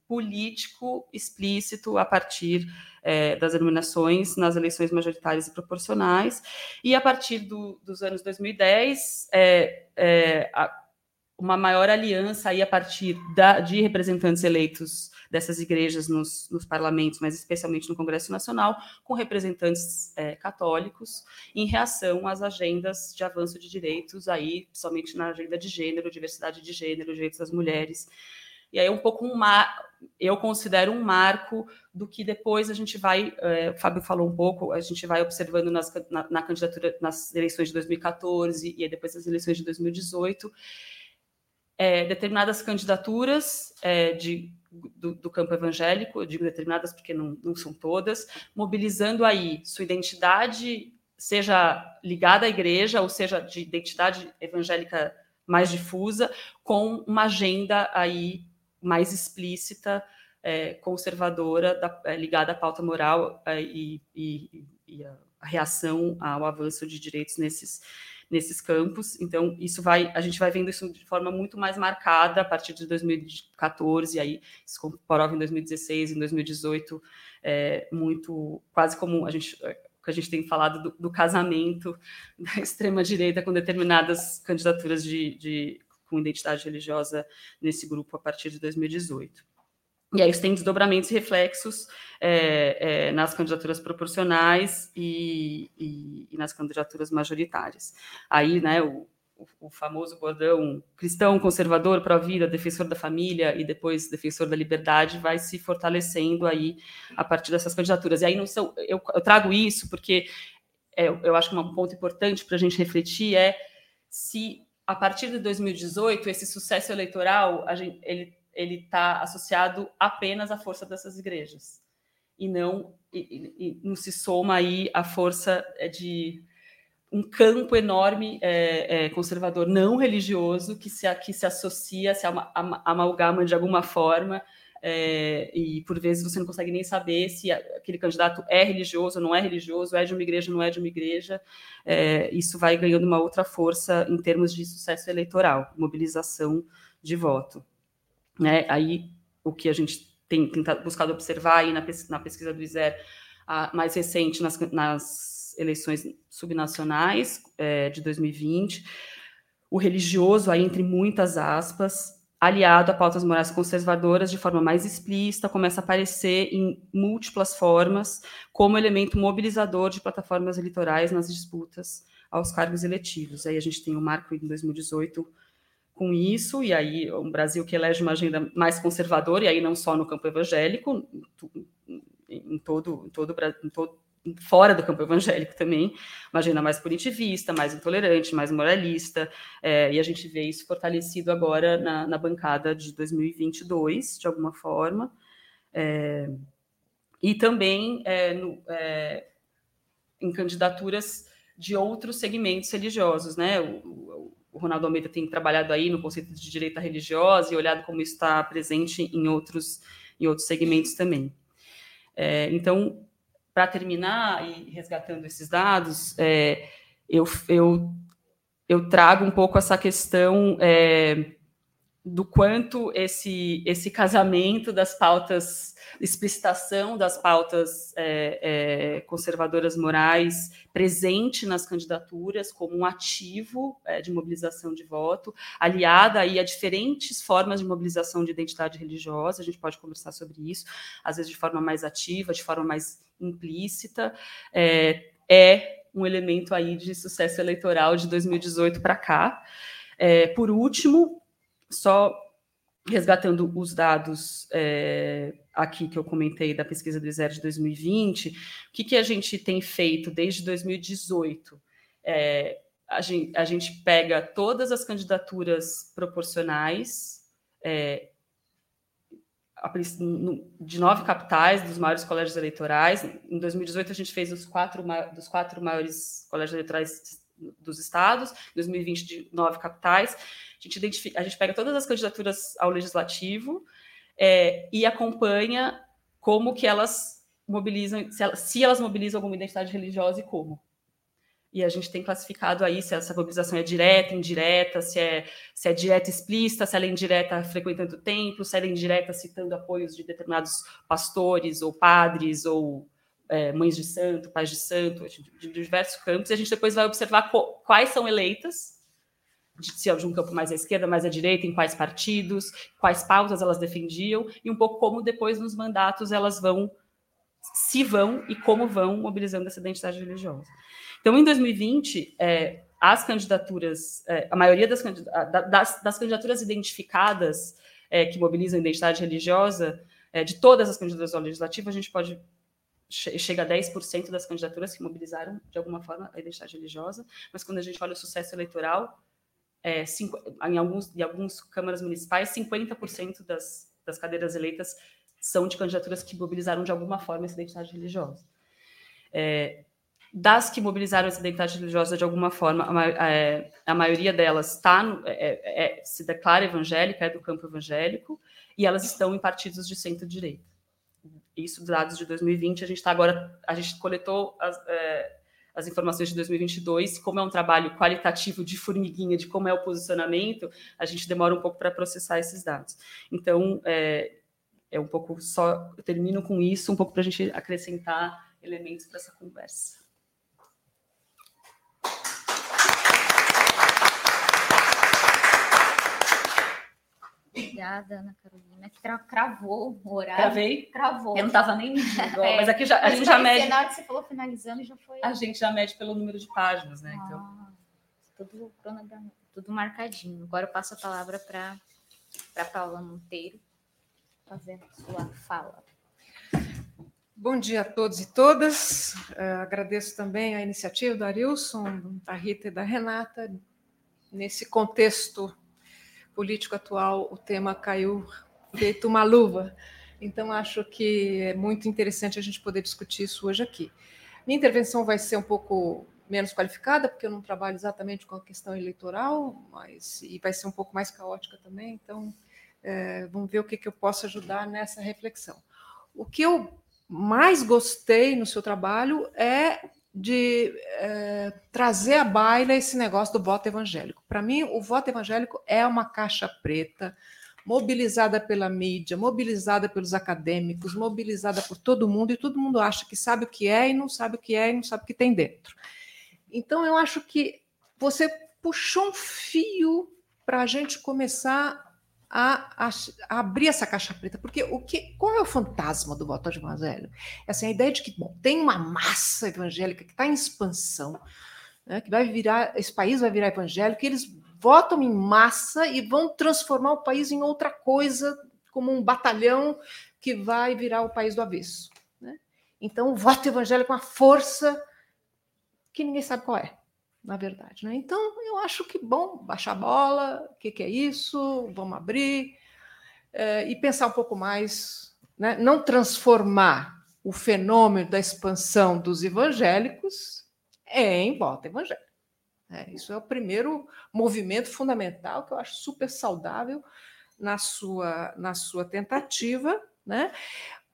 político explícito a partir é, das eliminações nas eleições majoritárias e proporcionais, e a partir do, dos anos 2010, é, é, a, uma maior aliança aí a partir da, de representantes eleitos dessas igrejas nos, nos, parlamentos, mas especialmente no Congresso Nacional, com representantes é, católicos, em reação às agendas de avanço de direitos, aí somente na agenda de gênero, diversidade de gênero, direitos das mulheres. E aí um pouco um mar, eu considero um marco do que depois a gente vai, é, o Fábio falou um pouco, a gente vai observando nas, na, na candidatura nas eleições de 2014 e depois nas eleições de 2018, é, determinadas candidaturas é, de do, do, campo evangélico, eu digo determinadas porque não, não são todas, mobilizando aí sua identidade, seja ligada à igreja, ou seja, de identidade evangélica mais difusa, com uma agenda aí mais explícita, é, conservadora, da, é, ligada à pauta moral é, e, e, e a reação ao avanço de direitos nesses nesses campos. Então, isso vai, a gente vai vendo isso de forma muito mais marcada a partir de 2014, e aí se comprova em 2016, em 2018, é, muito, quase como a gente que a gente tem falado do, do casamento da extrema-direita com determinadas candidaturas de, de, com identidade religiosa nesse grupo a partir de 2018. E aí isso tem desdobramentos e reflexos é, é, nas candidaturas proporcionais e, e, e, nas candidaturas majoritárias. Aí, né, o, o, famoso bordão cristão, conservador, pró-vida, defensor da família e depois defensor da liberdade vai se fortalecendo aí a partir dessas candidaturas. E aí não são, eu, eu trago isso porque é, eu acho que um ponto importante para a gente refletir é se a partir de 2018 esse sucesso eleitoral gente, ele ele está associado apenas à força dessas igrejas. E não e, e, não se soma aí a força é, de um campo enorme é, é, conservador não religioso que se que se associa se ama, amalgama de alguma forma é, e por vezes você não consegue nem saber se aquele candidato é religioso, não é religioso, é de uma igreja, não é de uma igreja. É, isso vai ganhando uma outra força em termos de sucesso eleitoral, mobilização de voto. Né? Aí o que a gente tem tentado, buscado observar aí na, na pesquisa do ISER mais recente nas, nas eleições subnacionais é, de 2020, o religioso, aí entre muitas aspas, aliado a pautas morais conservadoras de forma mais explícita, começa a aparecer em múltiplas formas como elemento mobilizador de plataformas eleitorais nas disputas aos cargos eletivos. Aí a gente tem o marco em 2018 com isso, e aí um Brasil que elege uma agenda mais conservadora, e aí não só no campo evangélico, em todo, em todo, em todo fora do campo evangélico também, uma agenda mais punitivista, mais intolerante, mais moralista, é, e a gente vê isso fortalecido agora na, na bancada de 2022, de alguma forma, é, e também é, no, é, em candidaturas de outros segmentos religiosos, né? O, o, Ronaldo Almeida tem trabalhado aí no conceito de direita religiosa e olhado como está presente em outros, em outros segmentos também. É, então, para terminar e resgatando esses dados, é, eu, eu, eu trago um pouco essa questão é, do quanto esse, esse casamento das pautas, explicitação das pautas é, é conservadoras morais presente nas candidaturas como um ativo é, de mobilização de voto, aliada aí a diferentes formas de mobilização de identidade religiosa, a gente pode conversar sobre isso, às vezes de forma mais ativa, de forma mais implícita, é, é um elemento aí de sucesso eleitoral de 2018 para cá. É, por último, só resgatando os dados é, aqui que eu comentei da pesquisa do ISER de 2020, o que, que a gente tem feito desde 2018? É, a, gente, a gente pega todas as candidaturas proporcionais é, de nove capitais dos maiores colégios eleitorais. Em 2018, a gente fez os quatro, dos quatro maiores colégios eleitorais dos estados, em 2020, de nove capitais. A gente, identifica, a gente pega todas as candidaturas ao legislativo é, e acompanha como que elas mobilizam, se elas, se elas mobilizam alguma identidade religiosa e como e a gente tem classificado aí se essa mobilização é direta, indireta, se é, se é direta explícita, se ela é indireta frequentando o templo, se ela é indireta citando apoios de determinados pastores ou padres ou é, mães de santo, pais de santo, de, diversos campos, e a gente depois vai observar quais são eleitas, se é de um campo mais à esquerda, mais à direita, em quais partidos, quais pautas elas defendiam, e um pouco como depois nos mandatos elas vão, se vão e como vão mobilizando essa identidade religiosa. Então, em 2020, é, as candidaturas, é, a maioria das, das, das candidaturas identificadas é, que mobilizam a identidade religiosa, é, de todas as candidaturas ao legislativo, a gente pode chega a 10% das candidaturas que mobilizaram de alguma forma a identidade religiosa, mas quando a gente olha o sucesso eleitoral, é, cinco, em alguns algumas câmaras municipais, 50% das, das cadeiras eleitas são de candidaturas que mobilizaram de alguma forma essa identidade religiosa. É, das que mobilizaram essa identidade religiosa de alguma forma, a, é, a maioria delas tá no, é, é, se declara evangélica, é do campo evangélico, e elas estão em partidos de centro-direita. Isso, dados de 2020, a gente está agora, a gente coletou as, é, as informações de 2022, como é um trabalho qualitativo de formiguinha, de como é o posicionamento, a gente demora um pouco para processar esses dados. Então, é, é um pouco só, eu termino com isso, um pouco para a gente acrescentar elementos para essa conversa. Obrigada, Ana Carolina, que cravou o horário. Cravei? Cravou. Eu não estava nem é, mas aqui já, a gente já mede. Na hora que você falou finalizando, já foi. A gente já mede pelo número de páginas, né? Então. Ah, tudo, tudo marcadinho. Agora eu passo a palavra para a Paula Monteiro fazer a sua fala. Bom dia a todos e todas. Uh, agradeço também a iniciativa do Arilson, da Rita e da Renata, nesse contexto político atual, o tema caiu feito uma luva. Então, acho que é muito interessante a gente poder discutir isso hoje aqui. Minha intervenção vai ser um pouco menos qualificada, porque eu não trabalho exatamente com a questão eleitoral, mas e vai ser um pouco mais caótica também. Então, É, vamos ver o que, que eu posso ajudar nessa reflexão. O que eu mais gostei no seu trabalho é de é, trazer à baila esse negócio do voto evangélico. Para mim, o voto evangélico é uma caixa preta, mobilizada pela mídia, mobilizada pelos acadêmicos, mobilizada por todo mundo, e todo mundo acha que sabe o que é e não sabe o que é e não sabe o que tem dentro. Então, eu acho que você puxou um fio para a gente começar a, a, a, abrir essa caixa preta, porque o que, qual é o fantasma do voto evangélico? Essa é a ideia de que bom, tem uma massa evangélica que está em expansão, né, que vai virar, esse país vai virar evangélico, e eles votam em massa e vão transformar o país em outra coisa, como um batalhão que vai virar o país do avesso. Né? Então, o voto evangélico é uma força que ninguém sabe qual é na verdade. Né? Então, eu acho que bom baixar a bola, o que, que, é isso, vamos abrir é, e pensar um pouco mais, né? não transformar o fenômeno da expansão dos evangélicos em volta evangélica. É, isso é o primeiro movimento fundamental que eu acho super saudável na sua, na sua tentativa, né?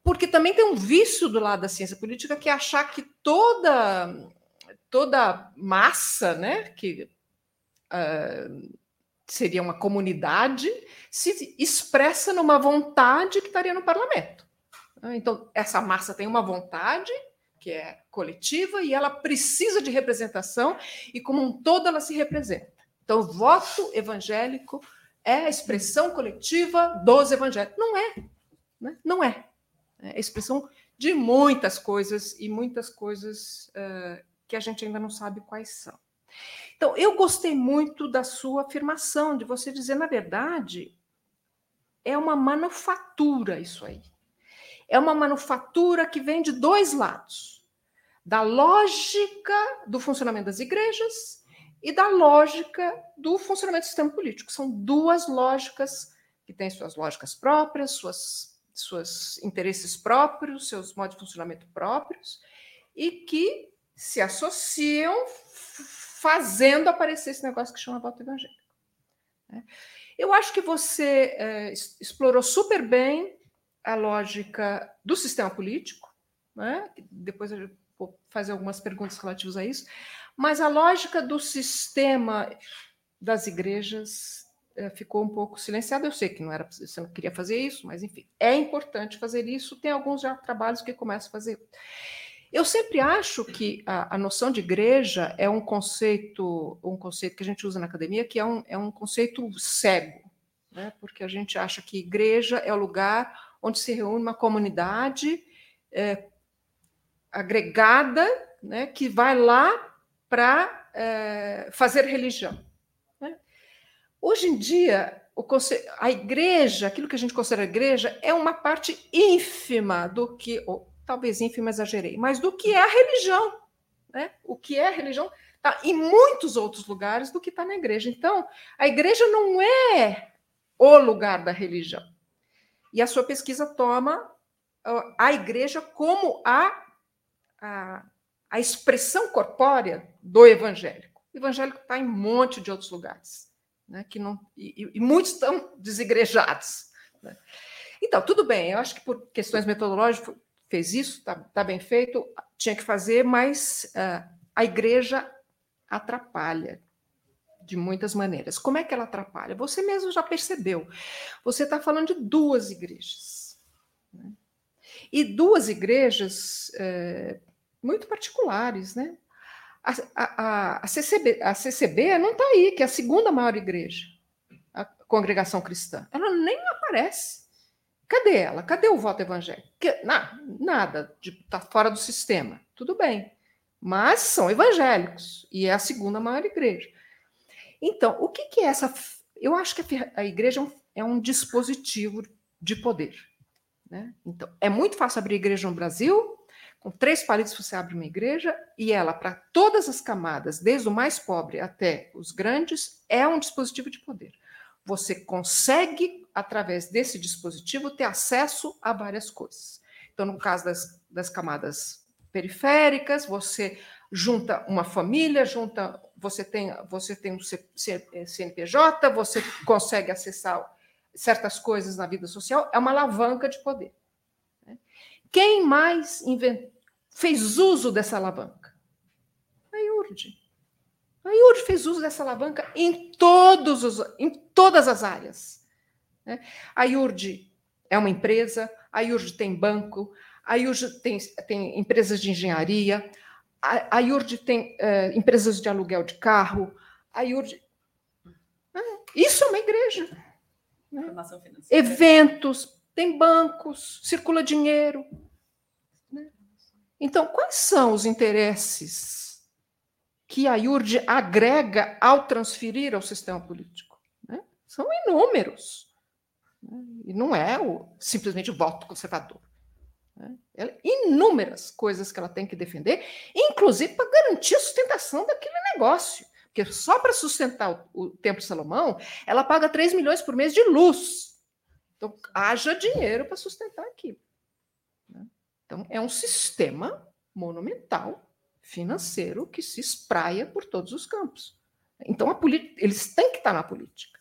porque também tem um vício do lado da ciência política que é achar que toda toda massa, né, que uh, seria uma comunidade, se expressa numa vontade que estaria no parlamento. Então, essa massa tem uma vontade que é coletiva e ela precisa de representação e como um todo ela se representa. Então, o voto evangélico é a expressão coletiva dos evangélicos. Não é, né? não é. É a expressão de muitas coisas e muitas coisas uh, que a gente ainda não sabe quais são. Então, eu gostei muito da sua afirmação, de você dizer, na verdade, é uma manufatura isso aí. É uma manufatura que vem de dois lados: da lógica do funcionamento das igrejas e da lógica do funcionamento do sistema político. São duas lógicas que têm suas lógicas próprias, suas, suas interesses próprios, seus modos de funcionamento próprios, e que se associam fazendo aparecer esse negócio que chama voto evangélico. Né? Eu acho que você é, explorou super bem a lógica do sistema político, né? depois eu vou fazer algumas perguntas relativas a isso, mas a lógica do sistema das igrejas é, ficou um pouco silenciada. Eu sei que não era você não queria fazer isso, mas enfim, é importante fazer isso. Tem alguns já trabalhos que começam a fazer. Eu sempre acho que a, a, noção de igreja é um conceito, um conceito que a gente usa na academia, que é um, é um conceito cego, né? porque a gente acha que igreja é o lugar onde se reúne uma comunidade é, agregada, né? que vai lá para é, fazer religião. Né? Hoje em dia, a igreja, aquilo que a gente considera igreja, é uma parte ínfima do que talvez ínfima exagerei, mas do que é a religião. Né? O que é a religião está em muitos outros lugares do que está na igreja. Então, a igreja não é o lugar da religião. E a sua pesquisa toma a igreja como a, a, a expressão corpórea do evangélico. O evangélico está em um monte de outros lugares, né? que não, e, e muitos estão desigrejados. Né? Então, tudo bem, eu acho que por questões metodológicas fez isso, está tá bem feito, tinha que fazer, mas uh, a igreja atrapalha de muitas maneiras. Como é que ela atrapalha? Você mesmo já percebeu. Você está falando de duas igrejas. Né? E duas igrejas é, muito particulares, né? A, a, a, CCB, a CCB não está aí, que é a segunda maior igreja, a congregação cristã. Ela nem aparece. Cadê ela? Cadê o voto evangélico? Que, na, nada, está fora do sistema. Tudo bem. Mas são evangélicos e é a segunda maior igreja. Então, o que, que é essa. Eu acho que a igreja é um, é um dispositivo de poder. Né? Então, é muito fácil abrir igreja no Brasil. Com três palitos você abre uma igreja e ela, para todas as camadas, desde o mais pobre até os grandes, é um dispositivo de poder. Você consegue através desse dispositivo, ter acesso a várias coisas. Então, no caso das, das camadas periféricas, você junta uma família, junta, você tem, você tem um CNPJ, você consegue acessar certas coisas na vida social, é uma alavanca de poder. Né? Quem mais fez uso dessa alavanca? A IURD. A IURD fez uso dessa alavanca em, todos os, em todas as áreas. Né? A IURD é uma empresa, a IURD tem banco, a IURD tem, tem empresas de engenharia, a, a IURD tem uh, empresas de aluguel de carro, a IURD. Isso é uma igreja. Né? Eventos, tem bancos, circula dinheiro. Né? Então, quais são os interesses que a IURD agrega ao transferir ao sistema político? Né? São inúmeros. Né? E não é o, simplesmente o voto conservador. Né? Inúmeras coisas que ela tem que defender, inclusive para garantir a sustentação daquele negócio. Porque só para sustentar o, o Templo Salomão, ela paga 3 milhões por mês de luz. Então, haja dinheiro para sustentar aquilo. Né? Então, é um sistema monumental, financeiro, que se espraia por todos os campos. Então, eles têm que estar na política.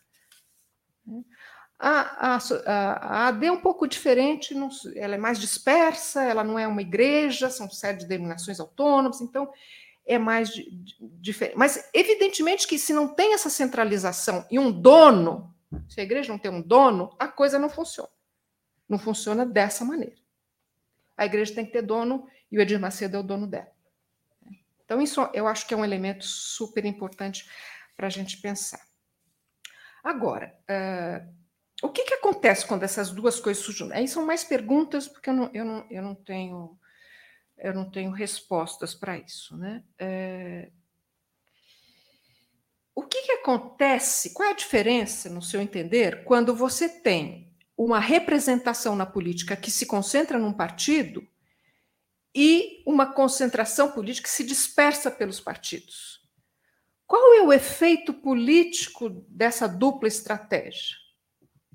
A, a, a, AD é um pouco diferente, não, ela é mais dispersa, ela não é uma igreja, são de denominações autônomas, então é mais diferente. Mas, evidentemente, que se não tem essa centralização e um dono, se a igreja não tem um dono, a coisa não funciona. Não funciona dessa maneira. A igreja tem que ter dono e o Edir Macedo é o dono dela. Então, isso eu acho que é um elemento super importante para a gente pensar. Agora, uh, o que, que acontece quando essas duas coisas surgem? Aí são mais perguntas, porque eu não, eu não, eu não tenho eu não tenho respostas para isso. Né? É... O que, que acontece? Qual é a diferença, no seu entender, quando você tem uma representação na política que se concentra num partido e uma concentração política que se dispersa pelos partidos? Qual é o efeito político dessa dupla estratégia?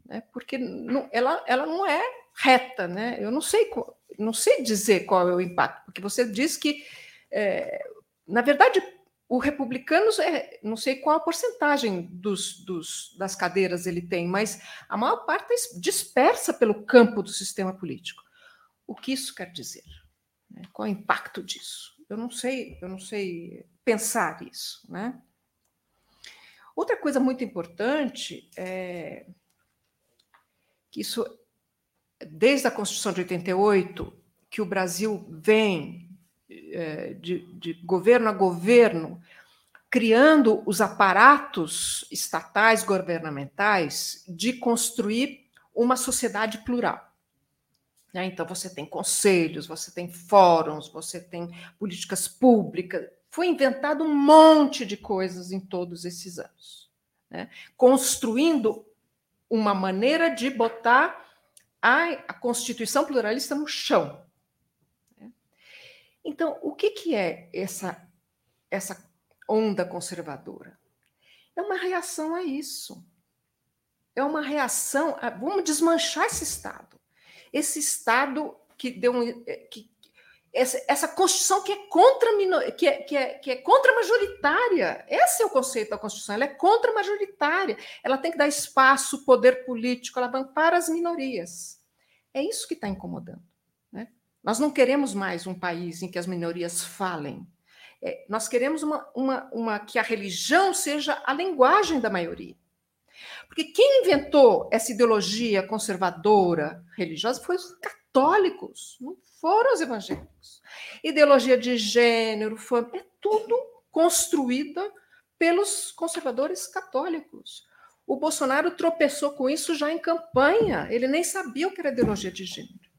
Né? Porque não, ela, ela não é reta, né? Eu não sei não sei dizer qual é o impacto, porque você diz que, é, na verdade, o republicanos é, não sei qual a porcentagem dos, dos, das cadeiras ele tem, mas a maior parte é dispersa pelo campo do sistema político. O que isso quer dizer? Né? Qual é o impacto disso? Eu não sei, eu não sei pensar isso, né? Outra coisa muito importante é que isso desde a Constituição de 88, que o Brasil vem é, de, de governo a governo, criando os aparatos estatais governamentais de construir uma sociedade plural. Né? Então, você tem conselhos, você tem fóruns, você tem políticas públicas. Foi inventado um monte de coisas em todos esses anos, né? construindo uma maneira de botar a, a Constituição pluralista no chão. Então, o que, que é essa, essa onda conservadora? É uma reação a isso. É uma reação a, vamos desmanchar esse Estado. Esse Estado que deu um, que, essa, essa Constituição que é contra que é, que, é, que é contra majoritária. Esse é o conceito da Constituição, ela é contra majoritária. Ela tem que dar espaço, poder político, ela para as minorias. É isso que está incomodando. Né? Nós não queremos mais um país em que as minorias falem. É, nós queremos uma, uma, uma, que a religião seja a linguagem da maioria. Porque quem inventou essa ideologia conservadora religiosa foi os católicos, não foram os evangélicos. Ideologia de gênero, foi, é tudo construída pelos conservadores católicos. O Bolsonaro tropeçou com isso já em campanha, ele nem sabia o que era ideologia de gênero.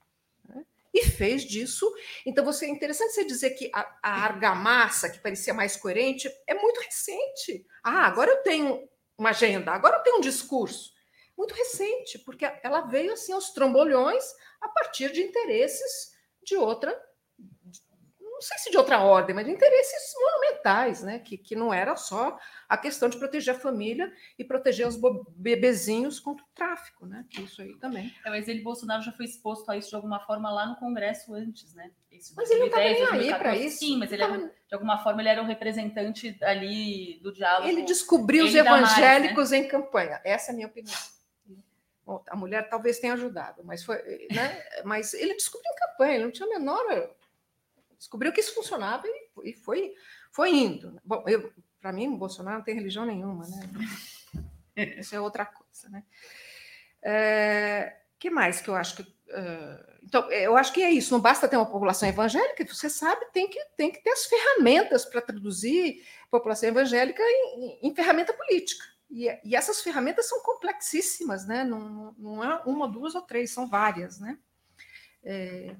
Né? E fez disso. Então, você é interessante você dizer que a, a argamassa, que parecia mais coerente, é muito recente. Ah, agora eu tenho uma agenda, agora eu tenho um discurso. Muito recente, porque ela veio assim aos trombolhões a partir de interesses de outra não sei se de outra ordem, mas de interesses monumentais, né? que, que não era só a questão de proteger a família e proteger os bebezinhos contra o tráfico, né? isso aí também. É, mas ele, Bolsonaro, já foi exposto a isso de alguma forma lá no Congresso antes, né? Isso, mas ele não estava nem aí para isso. Sim, mas ele era, de alguma forma ele era um representante ali do diálogo. Ele descobriu os evangélicos mais, né? em campanha. Essa é a minha opinião. A mulher talvez tenha ajudado, mas foi, né? Mas ele descobriu em campanha, ele não tinha a menor, descobriu que isso funcionava e, foi, foi indo. Bom, para mim, o Bolsonaro não tem religião nenhuma, né? Isso é outra coisa, né? É, que mais que eu acho que uh, então eu acho que é isso. Não basta ter uma população evangélica, você sabe, tem que tem que ter as ferramentas para traduzir a população evangélica em, em ferramenta política. E, e, essas ferramentas são complexíssimas, né? Não, não é uma, duas ou três, são várias, né? É,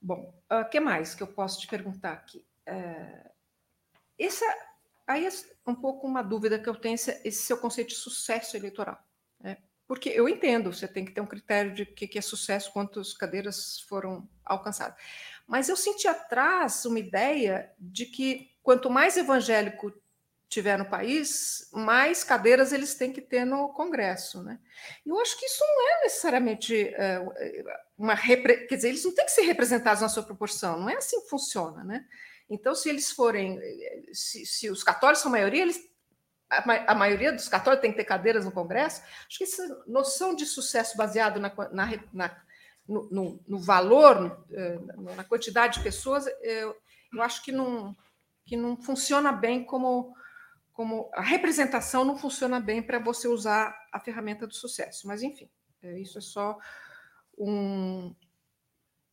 bom, o uh, que mais que eu posso te perguntar aqui? É, essa, aí é um pouco uma dúvida que eu tenho, esse, esse seu conceito de sucesso eleitoral. Né? Porque eu entendo, você tem que ter um critério de o que, que é sucesso, quantas cadeiras foram alcançadas. Mas eu senti atrás uma ideia de que quanto mais evangélico tiver no país, mais cadeiras eles têm que ter no Congresso. Né? Eu acho que isso não é necessariamente uh, uma. Repre... Quer dizer, eles não têm que ser representados na sua proporção, não é assim que funciona. Né? Então, se eles forem. Se, se os católicos são a maioria, eles. A, a, maioria dos católicos tem que ter cadeiras no Congresso. Acho que essa noção de sucesso baseado na, na, na no, no, no, valor, eh, na quantidade de pessoas, eu, eu acho que não, que não funciona bem como como a representação não funciona bem para você usar a ferramenta do sucesso. Mas, enfim, é, isso é só um,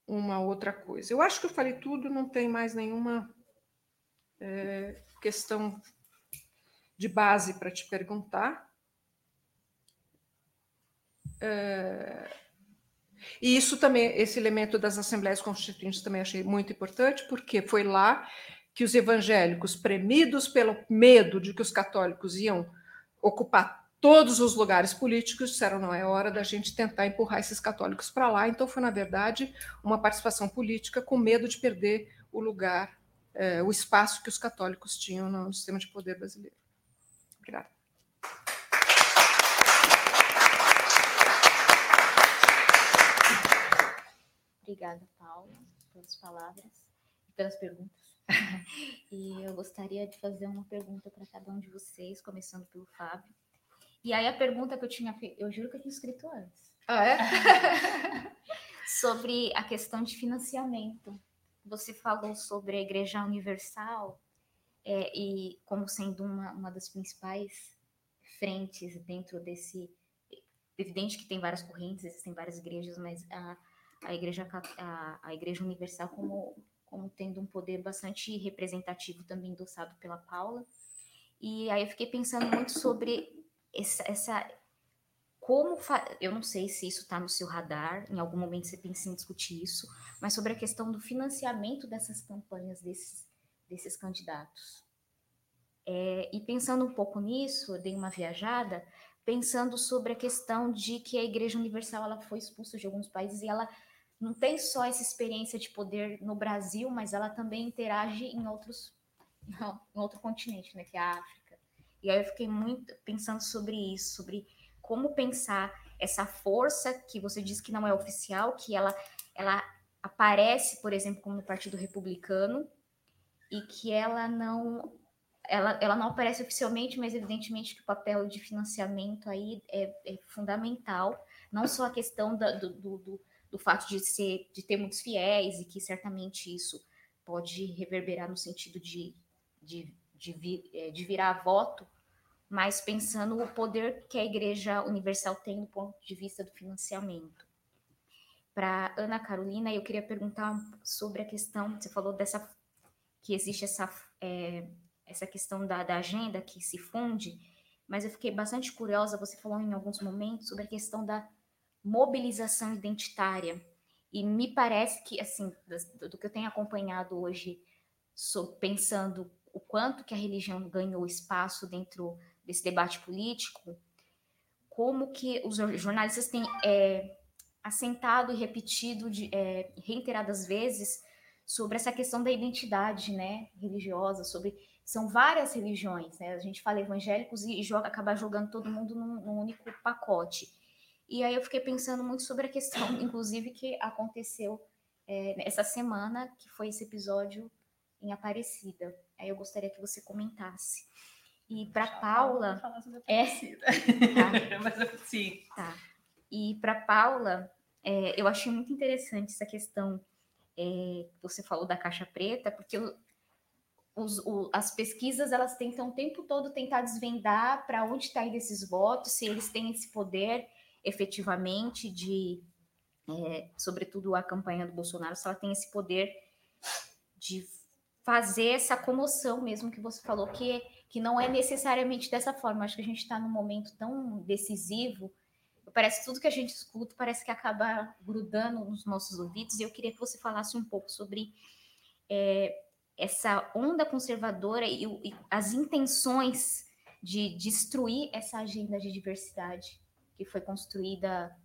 uma outra coisa. Eu acho que eu falei tudo, não tem mais nenhuma é, questão de base para te perguntar. É, e isso também, esse elemento das assembleias constituintes também achei muito importante, porque foi lá que os evangélicos, premidos pelo medo de que os católicos iam ocupar todos os lugares políticos, disseram: não, é hora da gente tentar empurrar esses católicos para lá. Então, foi, na verdade, uma participação política com medo de perder o lugar, eh, o espaço que os católicos tinham no sistema de poder brasileiro. Obrigada. Obrigada, Paula, pelas palavras e pelas perguntas. e eu gostaria de fazer uma pergunta para cada um de vocês, começando pelo Fábio. E aí a pergunta que eu tinha feito, eu juro que eu tinha escrito antes. Ah, é? sobre a questão de financiamento. Você falou sobre a Igreja Universal é, e como sendo uma, uma das principais frentes dentro desse. Evidente que tem várias correntes, existem várias igrejas, mas a, a, igreja, a, a Igreja Universal como como tendo um poder bastante representativo também endossado pela Paula. E aí eu fiquei pensando muito sobre essa, essa como eu não sei se isso está no seu radar, em algum momento você pensa em discutir isso, mas sobre a questão do financiamento dessas campanhas desses, desses candidatos. É, e pensando um pouco nisso, eu dei uma viajada, pensando sobre a questão de que a Igreja Universal ela foi expulsa de alguns países e ela não tem só essa experiência de poder no Brasil, mas ela também interage em outros em outro continente, né, que é a África. E aí eu fiquei muito pensando sobre isso, sobre como pensar essa força que você diz que não é oficial, que ela ela aparece, por exemplo, como no Partido Republicano, e que ela não ela, ela não aparece oficialmente, mas evidentemente que o papel de financiamento aí é, é fundamental, não só a questão da, do, do do fato de ser de ter muitos fiéis e que certamente isso pode reverberar no sentido de, de, de, vir, é, de virar voto, mas pensando o poder que a Igreja Universal tem do ponto de vista do financiamento. Para Ana Carolina, eu queria perguntar sobre a questão, você falou dessa que existe essa, é, essa questão da, da agenda que se funde, mas eu fiquei bastante curiosa, você falou em alguns momentos sobre a questão da mobilização identitária. E me parece que, assim, do, que eu tenho acompanhado hoje, pensando o quanto que a religião ganhou espaço dentro desse debate político, como que os jornalistas têm é, assentado e repetido de, é, reiteradas vezes sobre essa questão da identidade né, religiosa, sobre são várias religiões, né? A gente fala evangélicos e joga, acaba jogando todo mundo num, num único pacote. E aí eu fiquei pensando muito sobre a questão, inclusive, que aconteceu é, essa semana, que foi esse episódio em Aparecida. Aí eu gostaria que você comentasse. E para Paula. Falar sobre é. Tá. Mas sim. Tá. E para Paula, é, eu achei muito interessante essa questão é, você falou da caixa preta, porque os, o, as pesquisas elas tentam o tempo todo tentar desvendar para onde está indo esses votos, se eles têm esse poder efetivamente de, é, sobretudo a campanha do Bolsonaro, se ela tem esse poder de fazer essa comoção mesmo que você falou, que, que não é necessariamente dessa forma. Acho que a gente está num momento tão decisivo, parece tudo que a gente escuta, parece que acaba grudando nos nossos ouvidos, e eu queria que você falasse um pouco sobre é, essa onda conservadora e, e as intenções de destruir essa agenda de diversidade que foi construída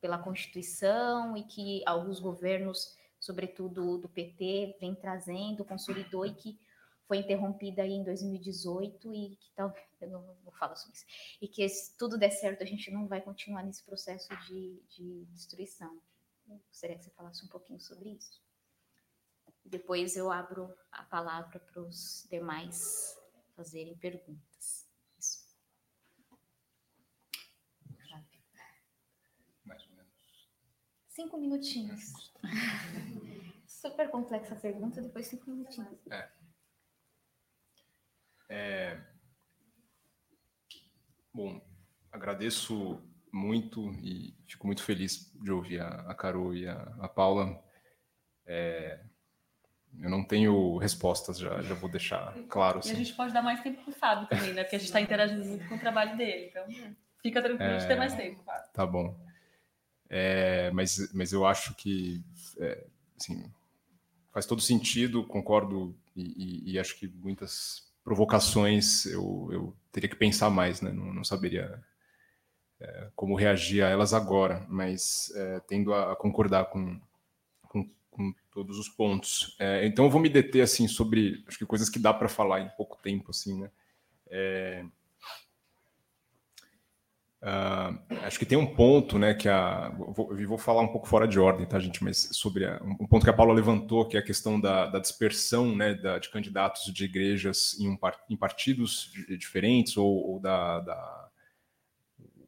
pela Constituição e que alguns governos, sobretudo do PT, vem trazendo, consolidou e que foi interrompida aí em 2018 e que talvez eu não, não falo sobre isso e que se tudo der certo a gente não vai continuar nesse processo de, de destruição. Eu gostaria que você falasse um pouquinho sobre isso. Depois eu abro a palavra para os demais fazerem perguntas. Isso. Mais ou menos. Cinco minutinhos. Super complexa a pergunta, depois cinco minutinhos. É. É... Bom, agradeço muito e fico muito feliz de ouvir a, a Carol e a, a Paula. É, eu não tenho respostas, já, já vou deixar claro. Assim. E a gente pode dar mais tempo para o Fábio também, né? Porque a gente está interagindo muito com o trabalho dele. Então, fica tranquilo é, de ter mais tempo, Fábio. Tá bom. É, mas, mas eu acho que é, assim, faz todo sentido, concordo, e, e, e, acho que muitas provocações eu, eu teria que pensar mais, né? Não, não saberia é, como reagir a elas agora, mas é, tendo a, a concordar com, com com todos os pontos. É, então eu vou me deter assim sobre acho que coisas que dá para falar em pouco tempo assim, né? Uh, acho que tem um ponto, né, que a vou, vou, falar um pouco fora de ordem, tá, gente? Mas sobre a, um ponto que a Paula levantou, que é a questão da, da dispersão, né, da, de candidatos de igrejas em, um, em partidos diferentes ou, ou da, da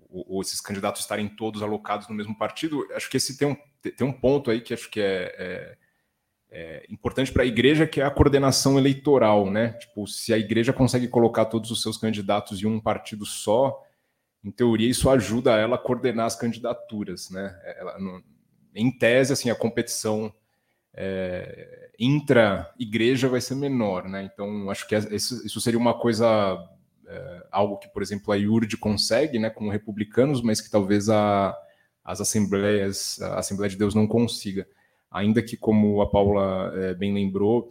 ou, ou esses candidatos estarem todos alocados no mesmo partido. Acho que esse tem um tem um ponto aí que acho que é, é, é importante para a igreja, que é a coordenação eleitoral, né? Tipo, se a igreja consegue colocar todos os seus candidatos em um partido só, em teoria isso ajuda ela a coordenar as candidaturas, né? Ela, no, em tese, assim, a competição é, intra-igreja vai ser menor, né? Então, acho que isso, isso seria uma coisa, é, algo que, por exemplo, a IURD consegue, né, com republicanos, mas que talvez a, as assembleias, a Assembleia de Deus não consiga. Ainda que, como a Paula é, bem lembrou,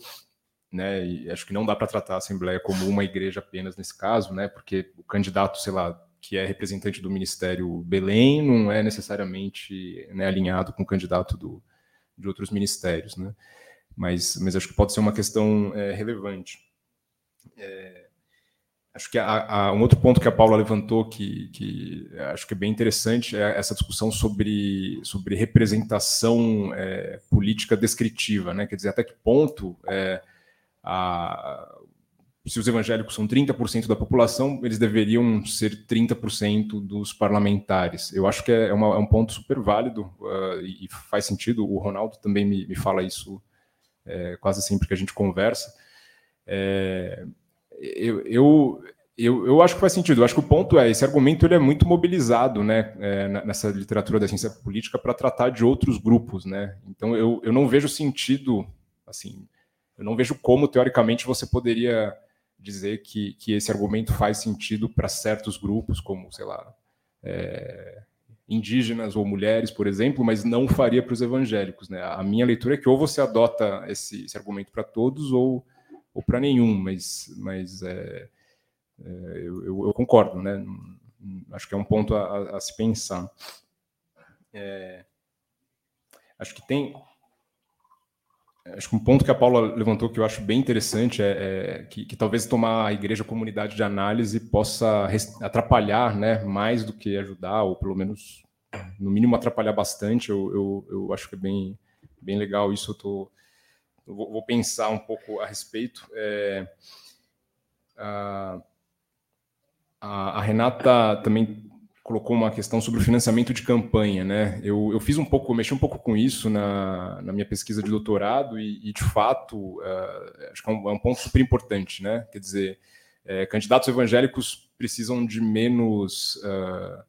né, acho que não dá para tratar a Assembleia como uma igreja apenas nesse caso, né, porque o candidato, sei lá, que é representante do Ministério Belém não é necessariamente né, alinhado com o candidato do, de outros ministérios, né? Mas, mas acho que pode ser uma questão é, relevante. É, Acho que um outro ponto que a Paula levantou que, que acho que é bem interessante é essa discussão sobre, sobre representação é, política descritiva, né? Quer dizer, até que ponto é, a, se os evangélicos são 30% da população, eles deveriam ser 30% dos parlamentares. Eu acho que é, uma, é um ponto super válido uh, e faz sentido. O Ronaldo também me, me fala isso é, quase sempre que a gente conversa. É, eu, eu, eu, eu, acho que faz sentido. Eu acho que o ponto é esse argumento ele é muito mobilizado, né, nessa literatura da ciência política para tratar de outros grupos, né. Então eu, eu não vejo sentido, assim, eu não vejo como teoricamente você poderia dizer que, que esse argumento faz sentido para certos grupos, como sei lá, é, indígenas ou mulheres, por exemplo, mas não faria para os evangélicos, né. A minha leitura é que ou você adota esse, esse argumento para todos ou ou para nenhum, mas, mas é, é, eu, eu, concordo, né? Acho que é um ponto a, a se pensar. É, acho que tem. Acho que um ponto que a Paula levantou que eu acho bem interessante é, é que, que, talvez tomar a igreja como unidade de análise possa atrapalhar né, mais do que ajudar, ou pelo menos, no mínimo, atrapalhar bastante. Eu, eu, eu acho que é bem, bem legal isso. Eu estou vou, vou, pensar um pouco a respeito. É, a, a, Renata também colocou uma questão sobre o financiamento de campanha, né? Eu, eu fiz um pouco, mexi um pouco com isso na, na minha pesquisa de doutorado e, e de fato, uh, acho que é um, é um, ponto super importante, né? Quer dizer, é, candidatos evangélicos precisam de menos uh,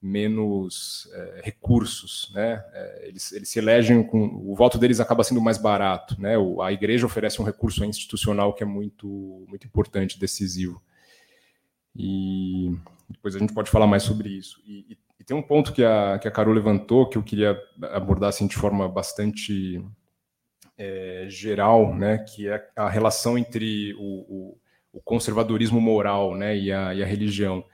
menos é, recursos, né? Eles, eles se elegem com o voto deles acaba sendo mais barato, né? O, a igreja oferece um recurso institucional que é muito muito importante, decisivo. E depois a gente pode falar mais sobre isso. E, e, e, tem um ponto que a, que a Carol levantou que eu queria abordar assim, de forma bastante é, geral, né, que é a relação entre o, o, o conservadorismo moral né, e, a, e a religião.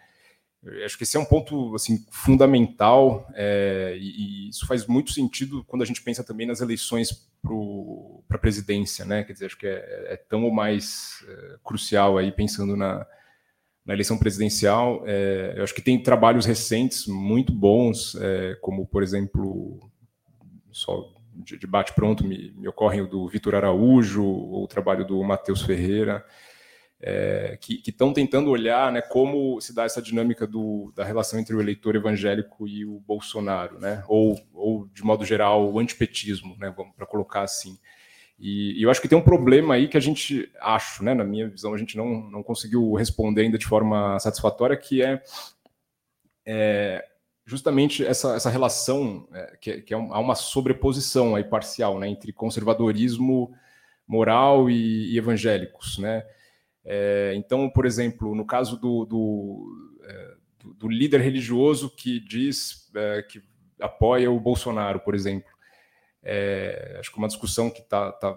Eu acho que esse é um ponto assim fundamental é, e, e, isso faz muito sentido quando a gente pensa também nas eleições para a presidência, né? Quer dizer, acho que é, é tão ou mais é, crucial aí pensando na, na eleição presidencial. É, eu acho que tem trabalhos recentes muito bons, é, como, por exemplo, só de, de bate-pronto me, me ocorrem o do Vitor Araújo, ou o trabalho do Matheus Ferreira, é, que estão tentando olhar né, como se dá essa dinâmica do, da relação entre o eleitor evangélico e o Bolsonaro, né, ou, ou de modo geral, o antipetismo, né, para colocar assim. E, e, eu acho que tem um problema aí que a gente, acho, né, na minha visão, a gente não, não conseguiu responder ainda de forma satisfatória, que é, é justamente essa, essa relação, é, que, que é um, há uma sobreposição aí parcial né, entre conservadorismo moral e, e evangélicos. Né? É, então, por exemplo, no caso do, do, é, do, líder religioso que diz é, que apoia o Bolsonaro, por exemplo, é, acho que uma discussão que está tá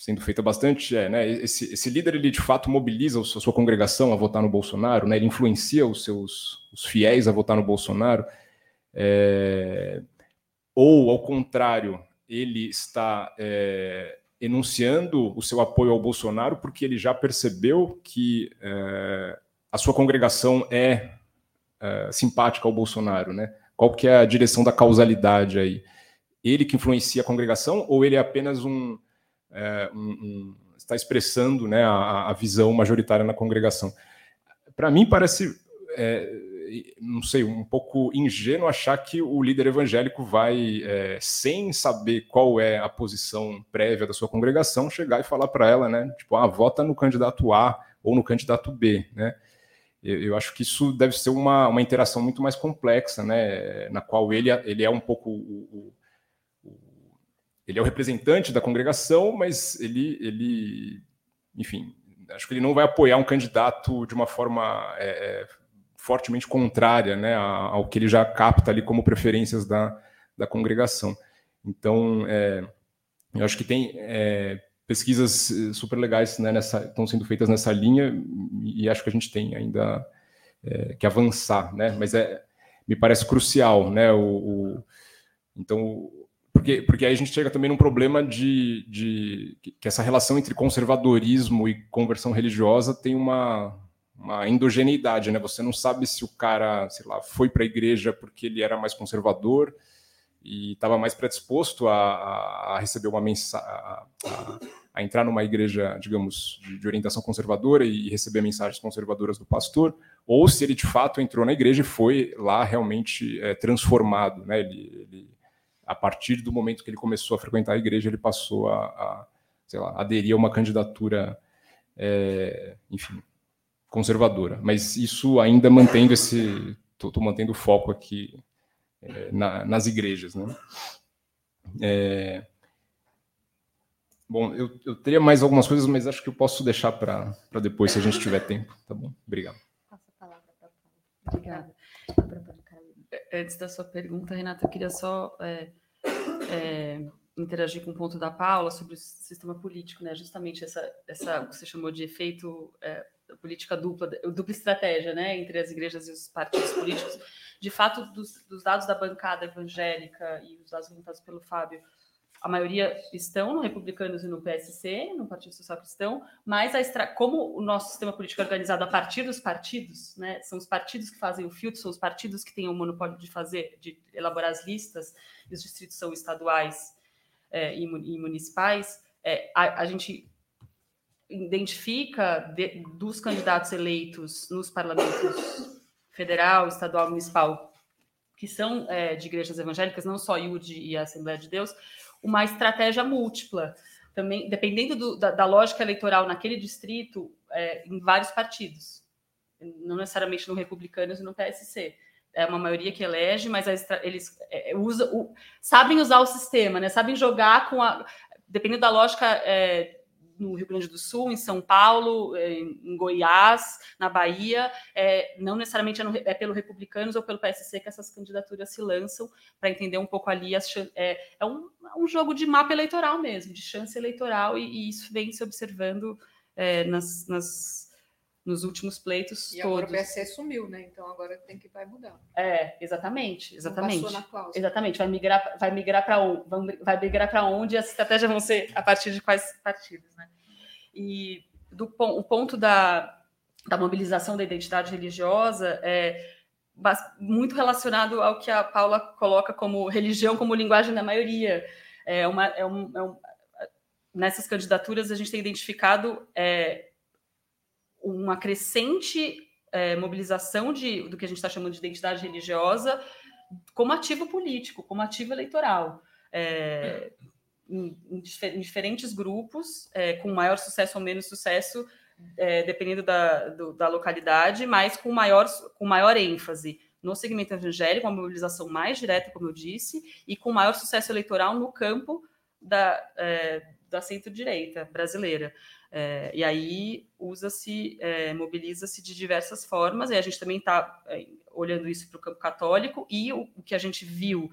sendo feita bastante é, né, esse, esse, líder ele de fato mobiliza a sua congregação a votar no Bolsonaro, né, ele influencia os seus os fiéis a votar no Bolsonaro, é, ou ao contrário, ele está é, enunciando o seu apoio ao Bolsonaro porque ele já percebeu que é, a sua congregação é, é simpática ao Bolsonaro, né? Qual que é a direção da causalidade aí? Ele que influencia a congregação ou ele é apenas um, é, um, um está expressando né, a, a, visão majoritária na congregação? Para mim parece, é, não sei, um pouco ingênuo achar que o líder evangélico vai, é, sem saber qual é a posição prévia da sua congregação, chegar e falar para ela, né, tipo, ah, vota no candidato A ou no candidato B, né? eu acho que isso deve ser uma, uma interação muito mais complexa, né, na qual ele, ele é um pouco o, ele é o representante da congregação, mas ele, ele, enfim, acho que ele não vai apoiar um candidato de uma forma é, é fortemente contrária né, ao que ele já capta ali como preferências da, da congregação. Então, é, eu acho que tem é, pesquisas eh, super legais né, nessa, estão sendo feitas nessa linha e acho que a gente tem ainda é, que avançar, né? Mas é, me parece crucial, né? O, o então porque, porque aí a gente chega também num problema de, de que essa relação entre conservadorismo e conversão religiosa tem uma, uma endogeneidade, né? Você não sabe se o cara, sei lá, foi para a igreja porque ele era mais conservador e estava mais predisposto a, a receber uma mensagem, a, a, entrar numa igreja, digamos, de, de, orientação conservadora e receber mensagens conservadoras do pastor, ou se ele de fato entrou na igreja e foi lá realmente é, transformado, né? Ele, ele a partir do momento que ele começou a frequentar a igreja, ele passou a, a sei lá, aderir a uma candidatura, é, enfim, conservadora. Mas isso ainda mantendo esse, estou mantendo o foco aqui é, na, nas igrejas, né? É, bom, eu, eu teria mais algumas coisas, mas acho que eu posso deixar para depois, se a gente tiver tempo, tá bom? Obrigado. Passa a palavra para Obrigada. Antes da sua pergunta, Renata, eu queria só é, é, interagir com o ponto da Paula sobre o sistema político, né? Justamente essa, essa que você chamou de efeito é, política dupla, dupla estratégia, né? Entre as igrejas e os partidos políticos. De fato, dos, dos dados da bancada evangélica e os dados levantados pelo Fábio, a maioria estão no Republicanos e no PSC, no Partido Social Cristão, mas extra... como o nosso sistema político é organizado a partir dos partidos, né, são os partidos que fazem o filtro, são os partidos que têm o monopólio de fazer, de elaborar as listas, e os distritos são estaduais é, e, e, municipais, é, a, a, gente identifica de, dos candidatos eleitos nos parlamentos federal, estadual, municipal, que são é, de igrejas evangélicas, não só IUD e a Assembleia de Deus, uma estratégia múltipla. Também, dependendo do, da, da, lógica eleitoral naquele distrito, é, em vários partidos, não necessariamente no Republicanos e no PSC. É uma maioria que elege, mas eles é, usa, o, sabem usar o sistema, né? sabem jogar com a. Dependendo da lógica é, no Rio Grande do Sul, em São Paulo, é, em Goiás, na Bahia, é, não necessariamente é, no, é, pelo Republicanos ou pelo PSC que essas candidaturas se lançam, para entender um pouco ali. As, é, é um, é um, jogo de mapa eleitoral mesmo, de chance eleitoral, e, e isso vem se observando é, nas, nas nos últimos pleitos e todos. agora o PSC sumiu, né? Então agora tem que vai mudar. É, exatamente, exatamente. passou na cláusula. Exatamente, vai migrar, vai migrar para onde? Vai migrar para onde? As estratégias vão ser a partir de quais partidos, né? E do o ponto da, da mobilização da identidade religiosa é muito relacionado ao que a Paula coloca como religião como linguagem da maioria. É uma, é um, é um nessas candidaturas a gente tem identificado é, uma crescente é, mobilização de, do que a gente está chamando de identidade religiosa como ativo político, como ativo eleitoral. É, em, em, diferentes grupos, é, com maior sucesso ou menos sucesso, é, dependendo da, do, da localidade, mas com maior, com maior ênfase no segmento evangélico, uma mobilização mais direta, como eu disse, e com maior sucesso eleitoral no campo da, é, da centro-direita brasileira. É, e aí usa-se, é, mobiliza-se de diversas formas, e a gente também está é, olhando isso para o campo católico, e o, o, que a gente viu,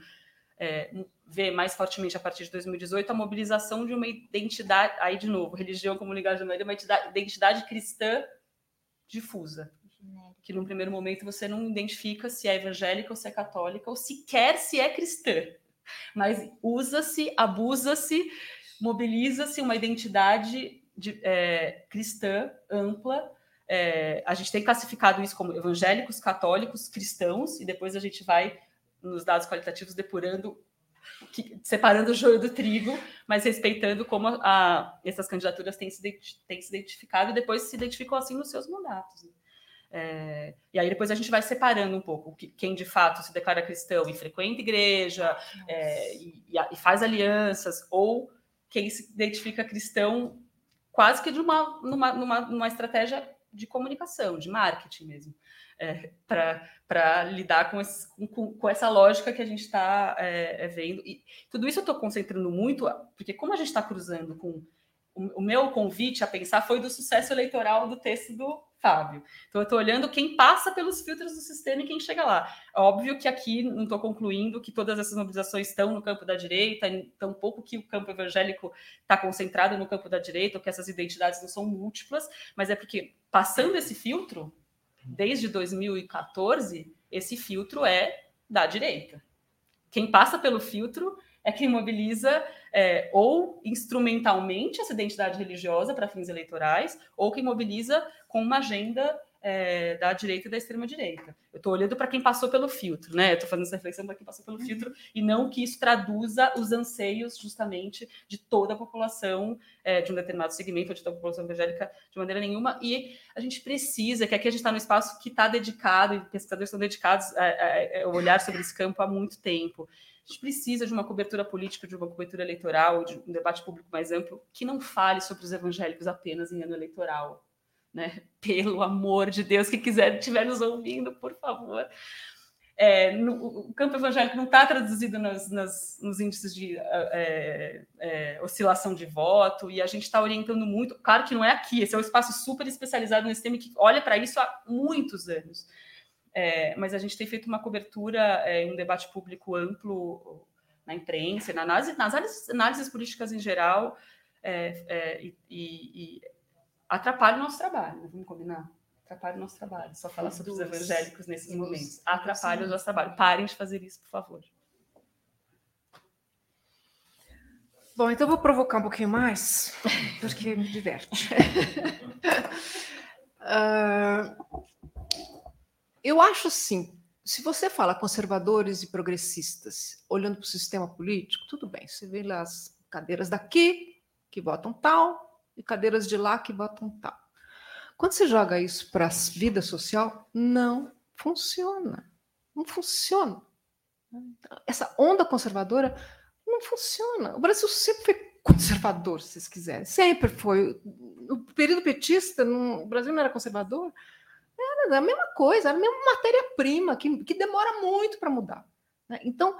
é, vê mais fortemente a partir de 2018, a mobilização de uma identidade, aí de novo, religião como ligada uma identidade cristã difusa. Que num primeiro momento você não identifica se é evangélica ou se é católica, ou sequer se é cristã. Mas usa-se, abusa-se, mobiliza-se uma identidade de, é, cristã ampla. É, a gente tem classificado isso como evangélicos, católicos, cristãos, e depois a gente vai, nos dados qualitativos, depurando, que, separando o joio do trigo, mas respeitando como a, a, essas candidaturas têm se, têm se identificado e depois se identificam assim nos seus mandatos. Né? É, e aí depois a gente vai separando um pouco quem de fato se declara cristão e frequenta igreja é, e, e, faz alianças, ou quem se identifica cristão quase que de uma, numa, numa, numa estratégia de comunicação, de marketing mesmo, é, para lidar com, esse, com, com, essa lógica que a gente está é, é, vendo. E tudo isso eu estou concentrando muito, porque como a gente está cruzando com. O, o meu convite a pensar foi do sucesso eleitoral do texto do Fábio. Então, eu estou olhando quem passa pelos filtros do sistema e quem chega lá. Óbvio que aqui não estou concluindo que todas essas mobilizações estão no campo da direita, tão pouco que o campo evangélico está concentrado no campo da direita, ou que essas identidades não são múltiplas, mas é porque, passando esse filtro, desde 2014, esse filtro é da direita. Quem passa pelo filtro é quem mobiliza é, ou instrumentalmente essa identidade religiosa para fins eleitorais, ou quem mobiliza com uma agenda é, da direita e da extrema-direita. Eu estou olhando para quem passou pelo filtro, né? Estou fazendo essa reflexão para quem passou pelo uhum. filtro, e não que isso traduza os anseios, justamente, de toda a população é, de um determinado segmento, ou de toda a população evangélica, de maneira nenhuma. E a gente precisa, que aqui a gente está no espaço que está dedicado, e pesquisadores estão dedicados a, a, a olhar sobre esse campo há muito tempo. A gente precisa de uma cobertura política, de uma cobertura eleitoral, de um debate público mais amplo, que não fale sobre os evangélicos apenas em ano eleitoral. Né? Pelo amor de Deus, que quiser estiver nos ouvindo, por favor. É, no, o campo evangélico não está traduzido nas, nas, nos índices de é, é, oscilação de voto, e a gente está orientando muito. Claro que não é aqui, esse é um espaço super especializado nesse tema que olha para isso há muitos anos. É, mas a gente tem feito uma cobertura, é, um debate público amplo na imprensa, na análise, nas análises, análises políticas em geral, é, é e, e, atrapalha o nosso trabalho, né? vamos combinar? Atrapalha o nosso trabalho, só falar sobre os evangélicos nesses momentos. Atrapalha o nosso trabalho. Parem de fazer isso, por favor. Bom, então vou provocar um pouquinho mais, porque me diverte. uh, Eu acho assim, se você fala conservadores e progressistas, olhando para o sistema político, tudo bem, você vê lá as cadeiras daqui que votam tal e cadeiras de lá que votam tal. Quando você joga isso para a vida social, não funciona. Não funciona. Essa onda conservadora não funciona. O Brasil sempre foi conservador, se vocês quiserem. Sempre foi. No período petista, no, o Brasil não era conservador. Era a mesma coisa, era a mesma matéria-prima, que, que demora muito para mudar. Né? Então,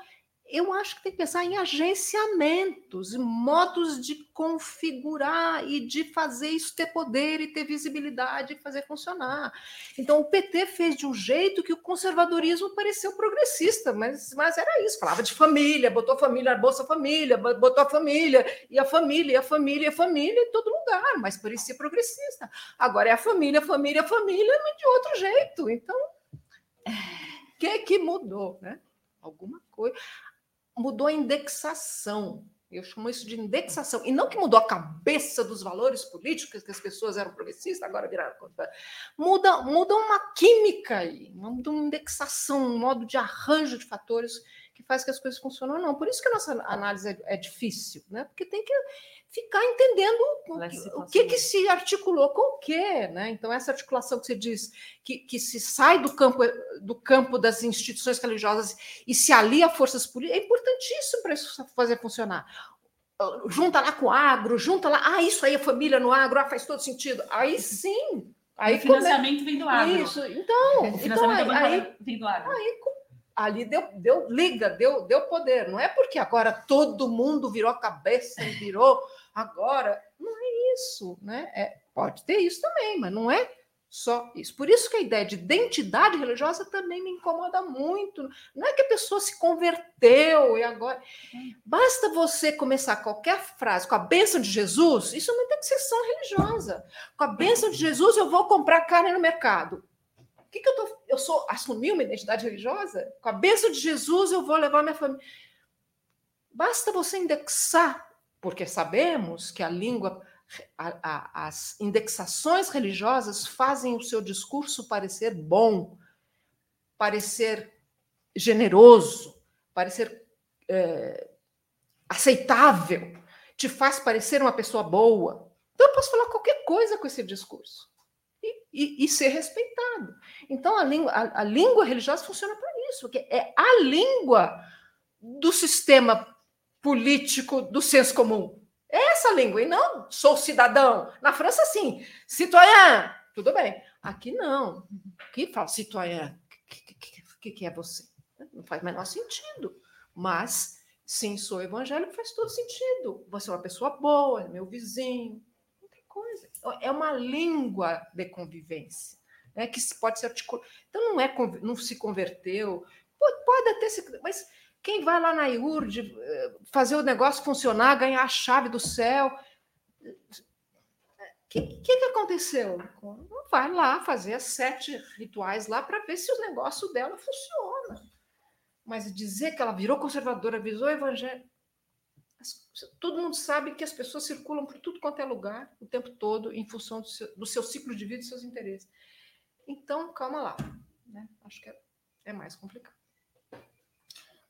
eu acho que tem que pensar em agenciamentos, modos de configurar e de fazer isso ter poder e ter visibilidade e fazer funcionar. Então, o PT fez de um jeito que o conservadorismo pareceu progressista, mas, mas era isso: falava de família, botou a família Bolsa Família, botou a família, e a família, e a família, e a família em todo lugar, mas parecia progressista. Agora é a família, a família, a família, mas de outro jeito. Então, o que, que mudou? Né? Alguma coisa mudou a indexação. Eu chamo isso de indexação. E não que mudou a cabeça dos valores políticos, que as pessoas eram progressistas, agora viraram contra. Muda, muda uma química aí, muda uma indexação, um modo de arranjo de fatores que faz que as coisas funcionem ou não. Por isso que a nossa análise é, é difícil, né? Porque tem que ficar entendendo o, que, que se articulou com o quê, né? Então, essa articulação que você diz que, que se sai do campo, do campo das instituições religiosas e se alia a forças políticas, é importantíssimo para isso fazer funcionar. Junta lá com o agro, junta lá, ah, isso aí é família no agro, ah, faz todo sentido. Aí sim. Aí o financiamento come... vem do agro. Isso, então. O financiamento então, aí, aí, vem do agro. Aí ali deu, deu liga, deu, deu poder. Não é porque agora todo mundo virou a cabeça e virou agora. Não é isso, né? É, pode ter isso também, mas não é só isso. Por isso que a ideia de identidade religiosa também me incomoda muito. Não é que a pessoa se converteu e agora. Basta você começar qualquer frase com a bênção de Jesus, isso que ser só religiosa. Com a bênção de Jesus, eu vou comprar carne no mercado. O que, que eu tô. Eu sou assumir uma identidade religiosa? Com a bênção de Jesus, eu vou levar minha família. Basta você indexar porque sabemos que a língua, a, a, as indexações religiosas fazem o seu discurso parecer bom, parecer generoso, parecer é, aceitável, te faz parecer uma pessoa boa. Então, eu posso falar qualquer coisa com esse discurso e, e, ser respeitado. Então, a língua, a, a língua religiosa funciona para isso, porque é a língua do sistema político do senso comum. É essa língua, e não sou cidadão. Na França, sim. Citoyen, tudo bem. Aqui não. Aqui fala citoyen. O que, que, é você? Não faz o menor sentido. Mas, sim, sou evangélico, faz todo sentido. Você é uma pessoa boa, é meu vizinho. Tem coisa. É uma língua de convivência. Né, que pode ser articulada. Então, não, é, não se converteu. Pode, até se. Mas quem vai lá na IURD eh, fazer o negócio funcionar, ganhar a chave do céu? O que, que, que, aconteceu? Vai lá fazer as sete rituais lá para ver se o negócio dela funciona. Mas dizer que ela virou conservadora, visou evangélico. Todo mundo sabe que as pessoas circulam por tudo quanto é lugar, o tempo todo, em função do seu, do seu ciclo de vida e seus interesses. Então, calma lá. Né? Acho que é, é mais complicado.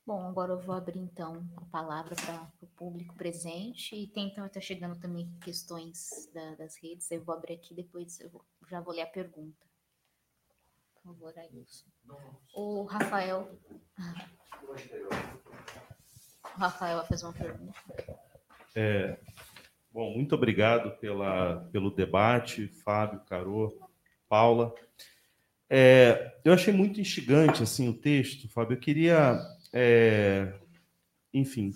Bom, agora eu vou abrir então a palavra para o público presente e tem então está chegando também questões da, das redes. Eu vou abrir aqui depois eu vou, já vou ler a pergunta. Por favor, Ailson. O Rafael. O Rafael fazer uma pergunta. É, bom, muito obrigado pela, pelo debate, Fábio, Carô, Paula. É, eu achei muito instigante assim o texto, Fábio. Eu queria é, enfim,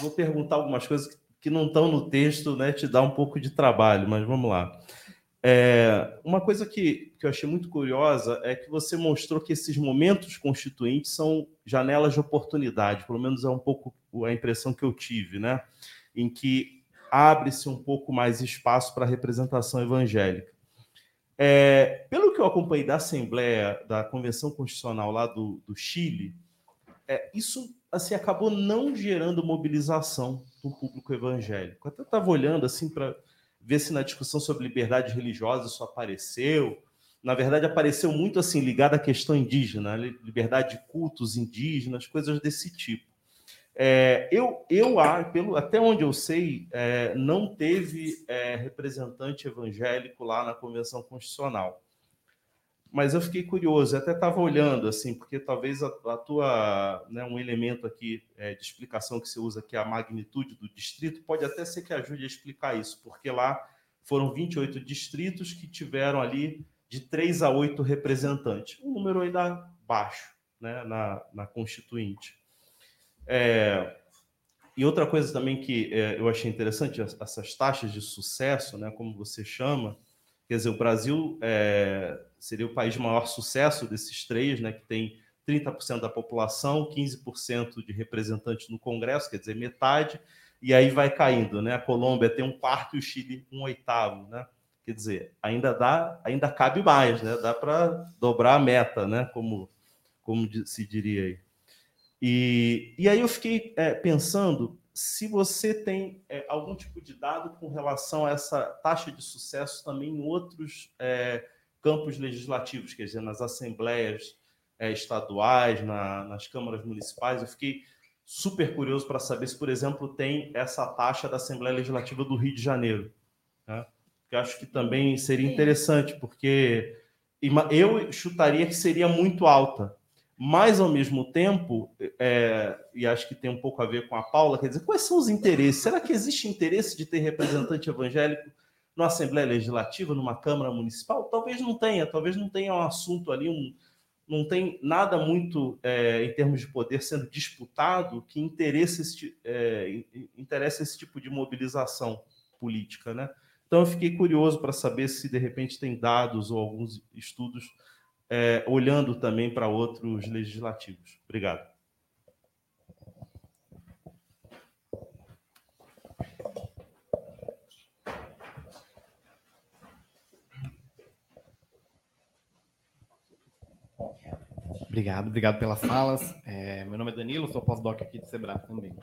vou perguntar algumas coisas que não estão no texto, né? Te dá um pouco de trabalho, mas vamos lá. É, uma coisa que, que eu achei muito curiosa é que você mostrou que esses momentos constituintes são janelas de oportunidade, pelo menos é um pouco a impressão que eu tive, né? Em que abre-se um pouco mais espaço para a representação evangélica. É, pelo que eu acompanhei da Assembleia, da Convenção Constitucional lá do, do Chile, é, isso assim acabou não gerando mobilização do público evangélico. Até estava olhando assim para ver se na discussão sobre liberdade religiosa isso apareceu. Na verdade, apareceu muito assim ligado à questão indígena, né? liberdade de cultos indígenas, coisas desse tipo. É, eu, eu pelo, até onde eu sei, é, não teve é, representante evangélico lá na Convenção Constitucional. Mas eu fiquei curioso, até estava olhando assim, porque talvez a, a tua, né, um elemento aqui é, de explicação que você usa que é a magnitude do distrito, pode até ser que ajude a explicar isso, porque lá foram 28 distritos que tiveram ali de 3 a 8 representantes, um número ainda baixo, né, na, na constituinte. É, e outra coisa também que é, eu achei interessante, essas taxas de sucesso, né, como você chama, quer dizer, o Brasil é, seria o país de maior sucesso desses três, né, que tem 30% da população, 15% de representantes no Congresso, quer dizer, metade, e aí vai caindo, né? A Colômbia tem um quarto e o Chile um oitavo, né? Quer dizer, ainda dá, ainda cabe mais, né? Dá para dobrar a meta, né? Como, como se diria aí. E, e aí eu fiquei é, pensando se você tem é, algum tipo de dado com relação a essa taxa de sucesso também em outros é, campos legislativos, quer dizer, nas assembleias é, estaduais, na, nas câmaras municipais. Eu fiquei super curioso para saber se, por exemplo, tem essa taxa da Assembleia Legislativa do Rio de Janeiro. Né? Que acho que também seria interessante, porque eu chutaria que seria muito alta. Mas, ao mesmo tempo, é, e acho que tem um pouco a ver com a Paula, quer dizer, quais são os interesses? Será que existe interesse de ter representante evangélico numa Assembleia Legislativa, numa Câmara Municipal? Talvez não tenha, talvez não tenha um assunto ali, um, não tem nada muito é, em termos de poder sendo disputado que interesse esse, é, esse tipo de mobilização política, né? Então eu fiquei curioso para saber se de repente tem dados ou alguns estudos é, olhando também para outros legislativos. Obrigado. Obrigado, obrigado pelas falas. É, meu nome é Danilo, sou pós-doc aqui de Sebrae também.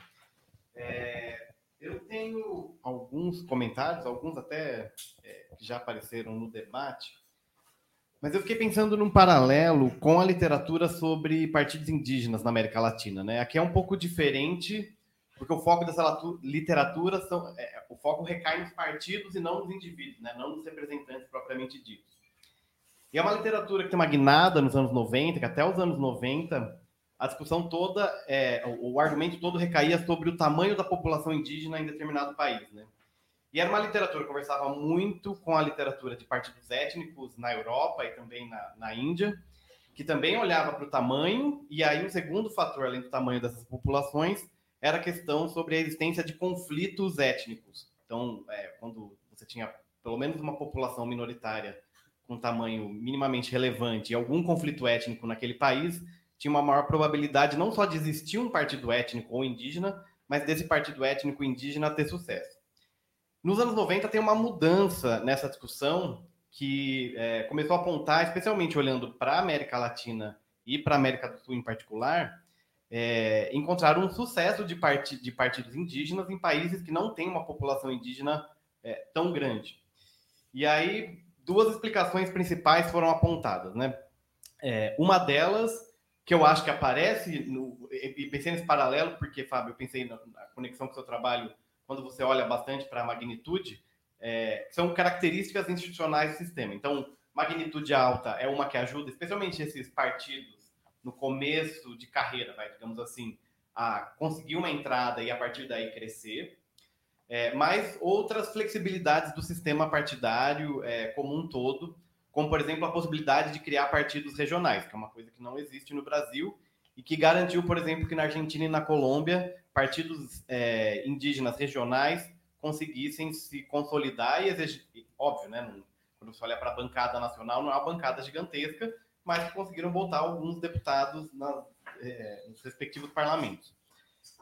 É, eu tenho alguns comentários, alguns até é, que já apareceram no debate, mas eu fiquei pensando num paralelo com a literatura sobre partidos indígenas na América Latina. Né? Aqui é um pouco diferente, porque o foco dessa literatura, são, é, o foco recai nos partidos e não nos indivíduos, né? não nos representantes propriamente ditos. E é uma literatura que tem uma guinada nos anos 90, que até os anos 90, a discussão toda, é, o, o, argumento todo recaía sobre o tamanho da população indígena em determinado país. Né? E era uma literatura conversava muito com a literatura de partidos étnicos na Europa e também na, na Índia, que também olhava para o tamanho, e aí o segundo fator, além do tamanho dessas populações, era a questão sobre a existência de conflitos étnicos. Então, é, quando você tinha pelo menos uma população minoritária com tamanho minimamente relevante e algum conflito étnico naquele país, tinha uma maior probabilidade não só de existir um partido étnico ou indígena, mas desse partido étnico indígena ter sucesso. Nos anos 90 tem uma mudança nessa discussão que é, começou a apontar, especialmente olhando para a América Latina e para a América do Sul em particular, é, encontrar um sucesso de, part de partidos indígenas em países que não têm uma população indígena é, tão grande. E aí duas explicações principais foram apontadas, né? É, uma delas, que eu acho que aparece, no, e pensei nesse paralelo, porque, Fábio, eu pensei na, na conexão com o seu trabalho, quando você olha bastante para a magnitude, é, são características institucionais do sistema. Então, magnitude alta é uma que ajuda, especialmente esses partidos no começo de carreira, vai, digamos assim, a conseguir uma entrada e a partir daí crescer é, mas outras flexibilidades do sistema partidário é, como um todo, como, por exemplo, a possibilidade de criar partidos regionais, que é uma coisa que não existe no Brasil e que garantiu, por exemplo, que na Argentina e na Colômbia, partidos é, indígenas regionais conseguissem se consolidar e exigir, óbvio, né? Quando você olha para a bancada nacional, não é uma bancada gigantesca, mas conseguiram botar alguns deputados nas, é, nos respectivos parlamentos.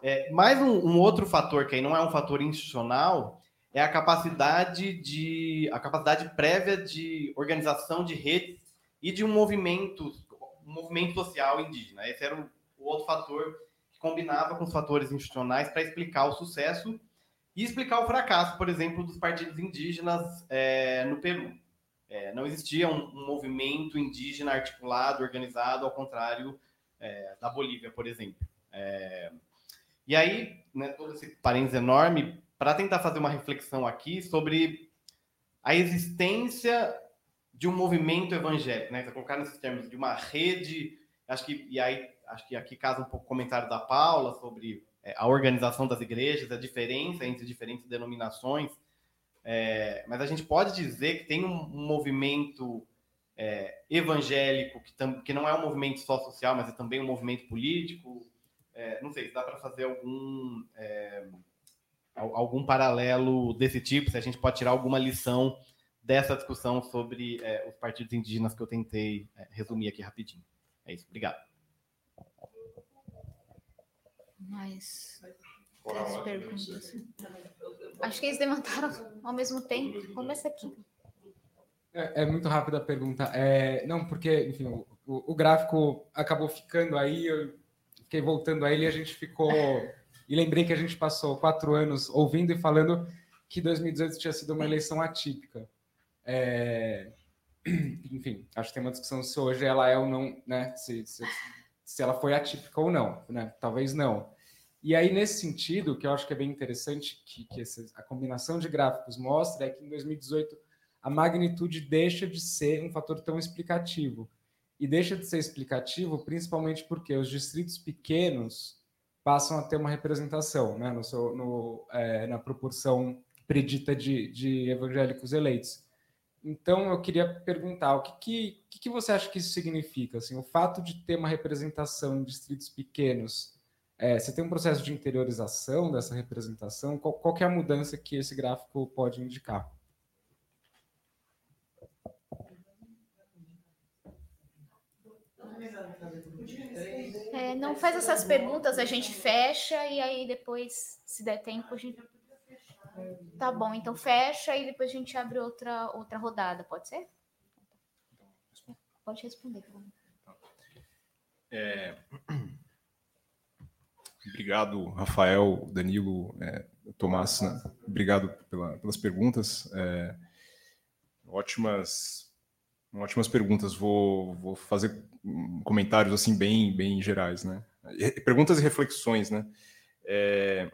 É, mais um, um, outro fator que aí não é um fator institucional é a capacidade de a capacidade prévia de organização de redes e de um movimento um movimento social indígena. Esse era o, o outro fator combinava com os fatores institucionais para explicar o sucesso e explicar o fracasso, por exemplo, dos partidos indígenas é, no Peru. É, não existia um, um, movimento indígena articulado, organizado, ao contrário é, da Bolívia, por exemplo. É, e aí, né, todo esse parênteses enorme, para tentar fazer uma reflexão aqui sobre a existência de um movimento evangélico, né? Colocar nesses termos de uma rede, acho que e aí acho que aqui casa um pouco o comentário da Paula sobre é, a organização das igrejas, a diferença entre diferentes denominações. É, mas a gente pode dizer que tem um, movimento é, evangélico que, tam, que não é um movimento só social, mas é também um movimento político. É, não sei se dá para fazer algum é, algum paralelo desse tipo, se a gente pode tirar alguma lição dessa discussão sobre é, os partidos indígenas que eu tentei resumir aqui rapidinho. É isso, obrigado. Mais três perguntas. Acho que eles levantaram ao mesmo tempo. Começa aqui. É, é muito rápida a pergunta. É, não, porque, enfim, o, o, gráfico acabou ficando aí, eu fiquei voltando a ele e a gente ficou. E lembrei que a gente passou quatro anos ouvindo e falando que 2018 tinha sido uma eleição atípica. É, enfim, acho que tem uma discussão se hoje ela é ou não, né? Se, se, se ela foi atípica ou não, né? Talvez não. E aí, nesse sentido, que eu acho que é bem interessante que, que essa, a combinação de gráficos mostra é que em 2018 a magnitude deixa de ser um fator tão explicativo. E deixa de ser explicativo principalmente porque os distritos pequenos passam a ter uma representação né, no seu, no, é, na proporção predita de, de, evangélicos eleitos. Então, eu queria perguntar, o que, que, que você acha que isso significa? Assim, o fato de ter uma representação em distritos pequenos é, você tem um processo de interiorização dessa representação? Qual, qual é a mudança que esse gráfico pode indicar? É, não faz essas perguntas, a gente fecha e aí depois, se der tempo, a gente. Tá bom, então fecha e depois a gente abre outra, outra rodada, pode ser? Pode responder. É... Obrigado, Rafael, Danilo, é, Tomás. Né? Obrigado pela, pelas perguntas. É, ótimas, ótimas perguntas. Vou, vou fazer comentários assim bem, bem gerais, né? Perguntas e reflexões, né? É,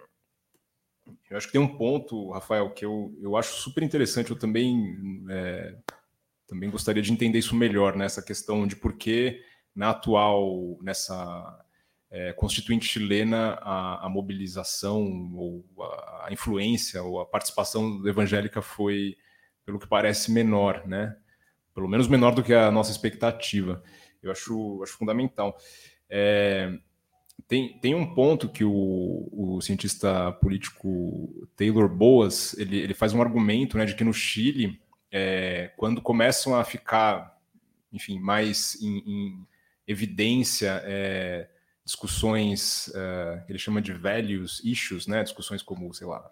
eu acho que tem um ponto, Rafael, que eu, eu acho super interessante. Eu também é, também gostaria de entender isso melhor, né? questão de por que na atual nessa é, constituinte chilena a, a, mobilização ou a, influência ou a participação evangélica foi, pelo que parece, menor, né? Pelo menos menor do que a nossa expectativa. Eu acho, acho fundamental. É, tem, tem um ponto que o, o cientista político Taylor Boas ele, ele faz um argumento né, de que no Chile, é, quando começam a ficar, enfim, mais em, em evidência é, discussões uh, que ele chama de values issues, né? Discussões como, sei lá,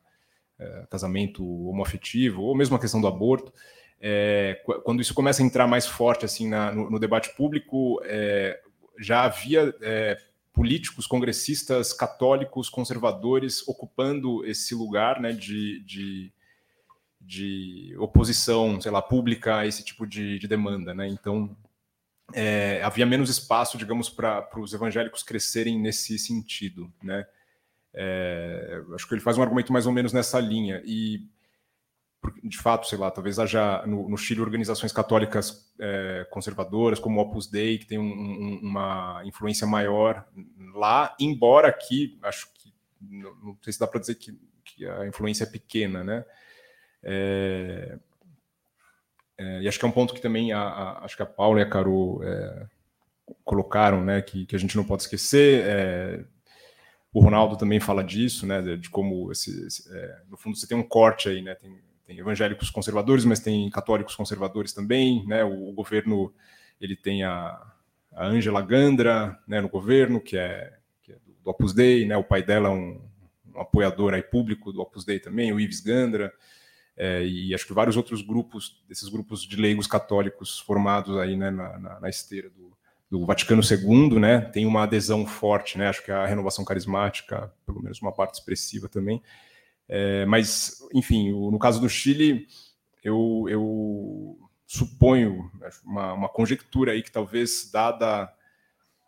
uh, casamento homoafetivo ou mesmo a questão do aborto. É, quando isso começa a entrar mais forte assim na, no, no, debate público, é, já havia é, políticos congressistas católicos conservadores ocupando esse lugar né, de, de, de oposição, sei lá, pública a esse tipo de, de demanda. Né? Então, é, havia menos espaço, digamos, para os evangélicos crescerem nesse sentido, né? É, acho que ele faz um argumento mais ou menos nessa linha e de fato, sei lá, talvez haja no, no Chile organizações católicas é, conservadoras como o Opus Dei que tem um, um, uma influência maior lá, embora aqui acho que não, não sei se dá para dizer que, que, a influência é pequena, né? É, é, e acho que é um ponto que também a, a, acho que a Paula e a Caro é, colocaram, né, que, que, a gente não pode esquecer. É, o Ronaldo também fala disso, né, de, de como esse, esse, é, no fundo você tem um corte aí, né, tem, tem, evangélicos conservadores, mas tem católicos conservadores também, né, o, o governo ele tem a, a Angela Gandra, né, no governo que é, que é do, do Opus Dei, né, o pai dela é um, um apoiador aí público do Opus Dei também, o Ives Gandra é, e acho que vários outros grupos, desses grupos de leigos católicos formados aí né, na, na, na esteira do, do, Vaticano II, né, tem uma adesão forte, né, acho que a renovação carismática, pelo menos uma parte expressiva também. É, mas, enfim, o, no caso do Chile, eu, eu suponho uma, uma conjectura aí que talvez, dada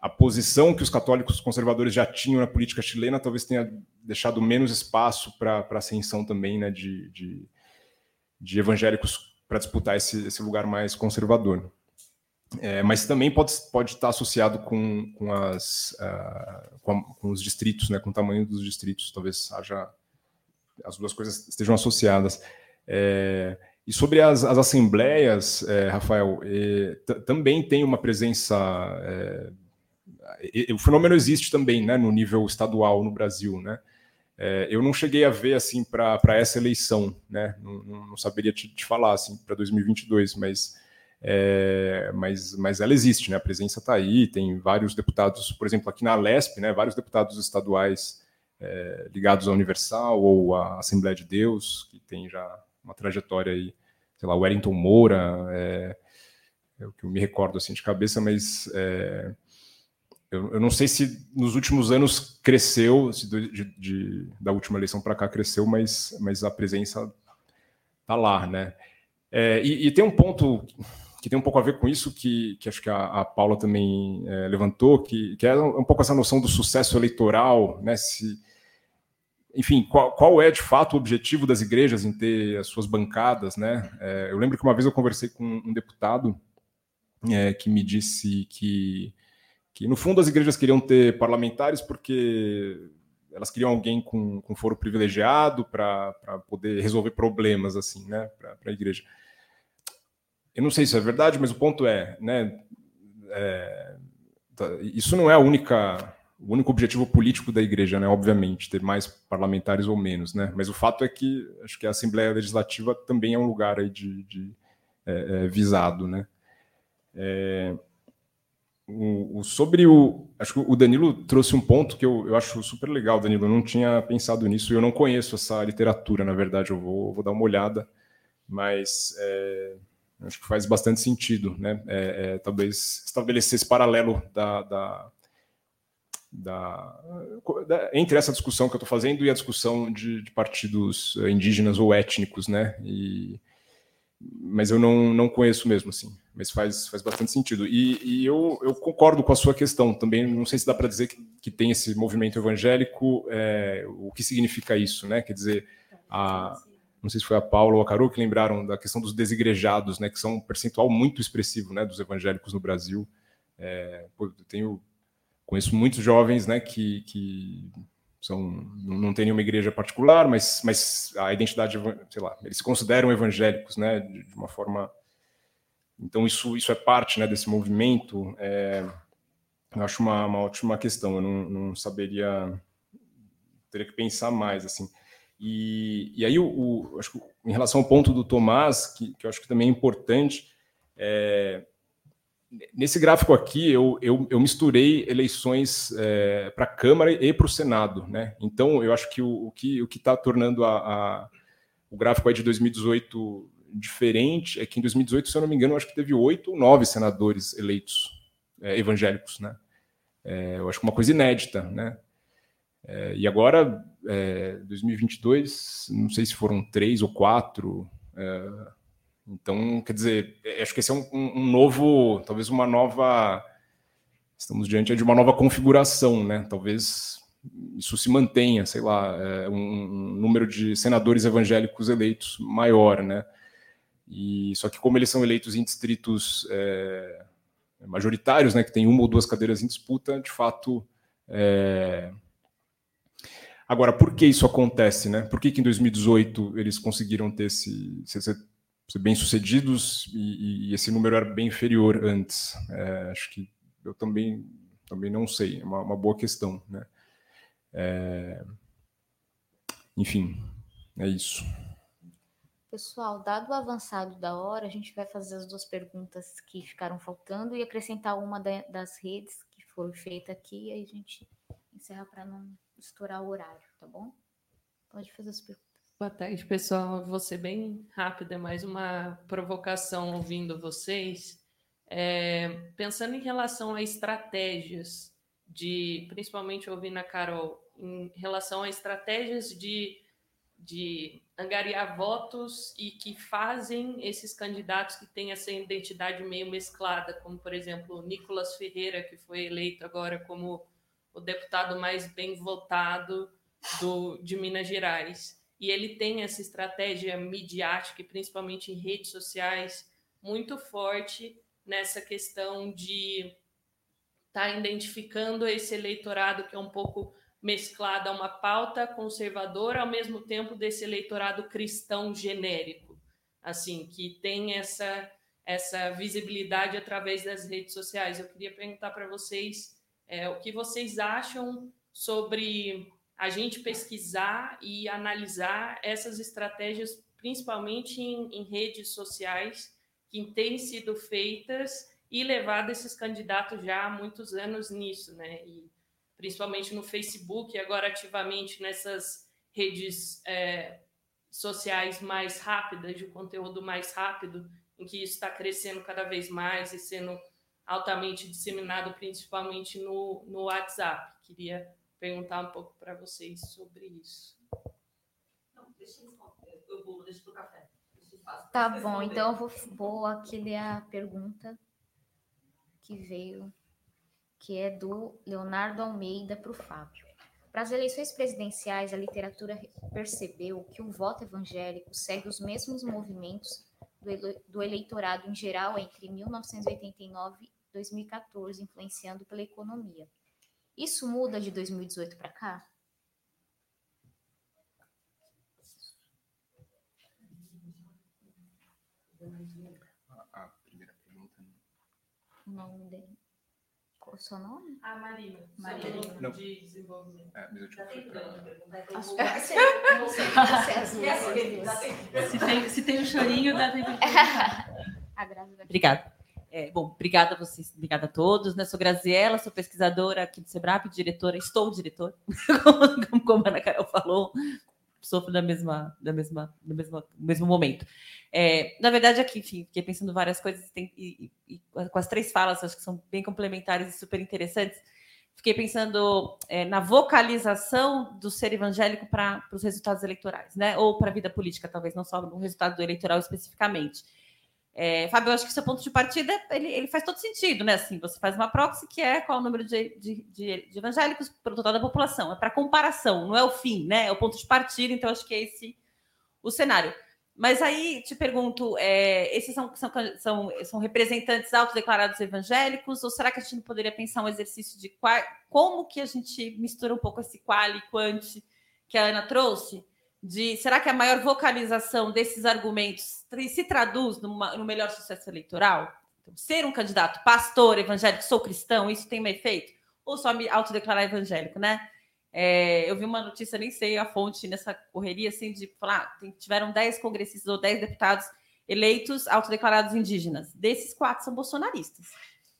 a posição que os católicos conservadores já tinham na política chilena, talvez tenha deixado menos espaço para a ascensão também né, de, de de evangélicos para disputar esse, esse lugar mais conservador. É, mas também pode, pode estar associado com, com, as, uh, com, a, com, os distritos, né, com o tamanho dos distritos. Talvez haja as duas coisas estejam associadas. É, e sobre as, as assembleias, é, Rafael, é, também tem uma presença. É, o fenômeno existe também, né, no nível estadual no Brasil, né? É, eu não cheguei a ver assim para essa eleição, né? Não, não saberia te, te, falar assim para 2022, mas é, mas, mas ela existe, né? A presença está aí, tem vários deputados, por exemplo, aqui na Lesp, né? Vários deputados estaduais é, ligados à Universal ou à Assembleia de Deus, que tem já uma trajetória aí, sei lá, Wellington Moura, é, é o que eu me recordo assim de cabeça, mas é, eu, eu, não sei se nos últimos anos cresceu, se de, de, da última eleição para cá cresceu, mas, mas a presença está lá, né? É, e, e, tem um ponto que tem um pouco a ver com isso, que, que acho que a, a Paula também é, levantou, que, que é um pouco essa noção do sucesso eleitoral, né? Se, enfim, qual, qual, é de fato o objetivo das igrejas em ter as suas bancadas, né? É, eu lembro que uma vez eu conversei com um deputado é, que me disse que, que, no fundo, as igrejas queriam ter parlamentares porque elas queriam alguém com, com foro privilegiado para poder resolver problemas, assim, né, para a igreja. Eu não sei se é verdade, mas o ponto é, né, é, tá, isso não é a única o único objetivo político da igreja, né? Obviamente, ter mais parlamentares ou menos, né? Mas o fato é que acho que a Assembleia Legislativa também é um lugar aí de, de é, é, visado, né? É, o, o, sobre o, acho que o Danilo trouxe um ponto que eu, eu acho super legal, Danilo. Eu não tinha pensado nisso. Eu não conheço essa literatura, na verdade. Eu vou, vou dar uma olhada, mas é, acho que faz bastante sentido, né? É, é, talvez estabelecer esse paralelo da, da da, da, entre essa discussão que eu estou fazendo e a discussão de, de, partidos eh, indígenas ou étnicos, né? E, mas eu não, não conheço mesmo, assim. Mas faz, faz bastante sentido. E, e eu, eu concordo com a sua questão também. Não sei se dá para dizer que, que tem esse movimento evangélico. É, o que significa isso, né? Quer dizer, a, não sei se foi a Paula ou a Carol que lembraram da questão dos desigrejados, né? Que são um percentual muito expressivo, né? Dos evangélicos no Brasil. É, pô, eu tenho conheço muitos jovens né, que, que são, não têm nenhuma igreja particular, mas, mas a identidade, sei lá, eles se consideram evangélicos, né, de, de uma forma. Então, isso, isso é parte né, desse movimento. É, eu acho uma, uma ótima questão, eu não, não saberia. Teria que pensar mais, assim. E, e aí, o, o, acho que em relação ao ponto do Tomás, que, que eu acho que também é importante, é, Nesse gráfico aqui, eu, eu, eu misturei eleições é, para a Câmara e para o Senado. Né? Então, eu acho que o, o que está tornando a, a, o gráfico aí de 2018 diferente é que em 2018, se eu não me engano, acho que teve oito ou nove senadores eleitos é, evangélicos. Né? É, eu acho que uma coisa inédita. Né? É, e agora, 2022, é, não sei se foram três ou quatro é, então, quer dizer, é, acho que esse é um, um, novo, talvez uma nova. Estamos diante de uma nova configuração, né? Talvez isso se mantenha, sei lá, é, um, número de senadores evangélicos eleitos maior, né? E só que como eles são eleitos em distritos é, majoritários, né, que tem uma ou duas cadeiras em disputa, de fato. É... Agora, por que isso acontece, né? Por que, que em 2018 eles conseguiram ter esse, ser bem-sucedidos e, e, esse número era bem inferior antes. É, acho que eu também, também não sei, é uma, uma boa questão. Né? É, enfim, é isso. Pessoal, dado o avançado da hora, a gente vai fazer as duas perguntas que ficaram faltando e acrescentar uma das redes que foi feita aqui, e aí a gente encerra para não estourar o horário, tá bom? Pode fazer as perguntas. Boa tarde, pessoal. Vou ser bem rápida, mais uma provocação ouvindo vocês. É, pensando em relação a estratégias de, principalmente ouvindo a Carol, em relação a estratégias de, de angariar votos e que fazem esses candidatos que têm essa identidade meio mesclada, como, por exemplo, o Nicolas Ferreira, que foi eleito agora como o deputado mais bem votado do, de Minas Gerais e ele tem essa estratégia midiática, principalmente em redes sociais, muito forte nessa questão de estar tá identificando esse eleitorado que é um pouco mesclado a uma pauta conservadora, ao mesmo tempo desse eleitorado cristão genérico, assim, que tem essa essa visibilidade através das redes sociais. Eu queria perguntar para vocês é, o que vocês acham sobre a gente pesquisar e analisar essas estratégias, principalmente em, em redes sociais, que têm sido feitas e levado esses candidatos já há muitos anos nisso, né? E principalmente no Facebook, agora ativamente nessas redes é, sociais mais rápidas, de conteúdo mais rápido, em que isso está crescendo cada vez mais e sendo altamente disseminado, principalmente no, no WhatsApp. Queria perguntar um pouco para vocês sobre isso. Não, deixa eu vou deixar para o café. Tá bom, então eu vou, vou aqui ler a pergunta que veio, que é do Leonardo Almeida para o Fábio. Para as eleições presidenciais, a literatura percebeu que o voto evangélico segue os mesmos movimentos do eleitorado em geral entre 1989 e 2014, influenciando pela economia. Isso muda de 2018 para cá? A, primeira pergunta. Né? O nome dele. Qual é o seu nome? A Marina. Marina. Não. De desenvolvimento. É, mas eu Se tem, se tem um chorinho, dá tempo de Obrigada. É, bom, obrigada a vocês, obrigada a todos. Né? Sou Graziela, sou pesquisadora aqui do SEBRAP, diretora, estou diretora, como, como a Ana Carol falou, sofro da mesma, da mesma, do mesmo, mesmo momento. É, na verdade, aqui, enfim, fiquei pensando várias coisas tem, e, e, e, com as três falas, acho que são bem complementares e super interessantes. Fiquei pensando é, na vocalização do ser evangélico para os resultados eleitorais, né? Ou para a vida política, talvez não só no resultado eleitoral especificamente. É, Fábio, eu acho que seu ponto de partida ele, ele, faz todo sentido, né? Assim, você faz uma proxy que é qual o número de, de, de, de evangélicos para o total da população. É para comparação, não é o fim, né? É o ponto de partida, então acho que é esse o cenário. Mas aí te pergunto, é, esses são, são, são, são representantes autodeclarados evangélicos, ou será que a gente não poderia pensar um exercício de qual, como que a gente mistura um pouco esse qual e quant que a Ana trouxe? De será que a maior vocalização desses argumentos se traduz numa, no melhor sucesso eleitoral? Então, ser um candidato pastor evangélico, sou cristão, isso tem um efeito? Ou só me autodeclarar evangélico, né? É, eu vi uma notícia, nem sei a fonte nessa correria, assim, de falar, tem, tiveram 10 congressistas ou 10 deputados eleitos autodeclarados indígenas. Desses quatro são bolsonaristas.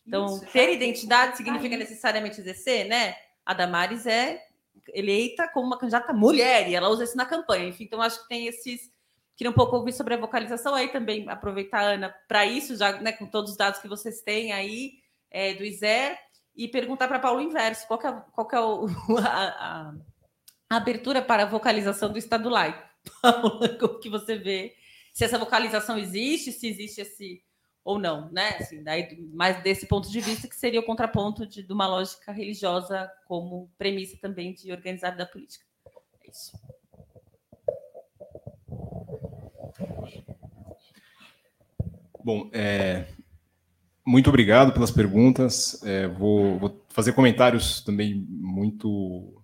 Então, isso, ter identidade significa necessariamente exercer, né? A Damares é eleita como uma candidata mulher, e ela usa isso na campanha. Enfim, então acho que tem esses. Queria um pouco ouvir sobre a vocalização aí também, aproveitar, Ana, para isso, já né, com todos os dados que vocês têm aí é, do ISER, e perguntar para Paulo inverso: qual é, qual é o, a, a, abertura para a vocalização do Estado laico? Paulo, como que você vê? Se essa vocalização existe, se existe esse ou não, né? Assim, daí, mas desse ponto de vista que seria o contraponto de, de uma lógica religiosa como premissa também de organizar da política. É isso. Bom, é, muito obrigado pelas perguntas. É, vou, vou, fazer comentários também muito,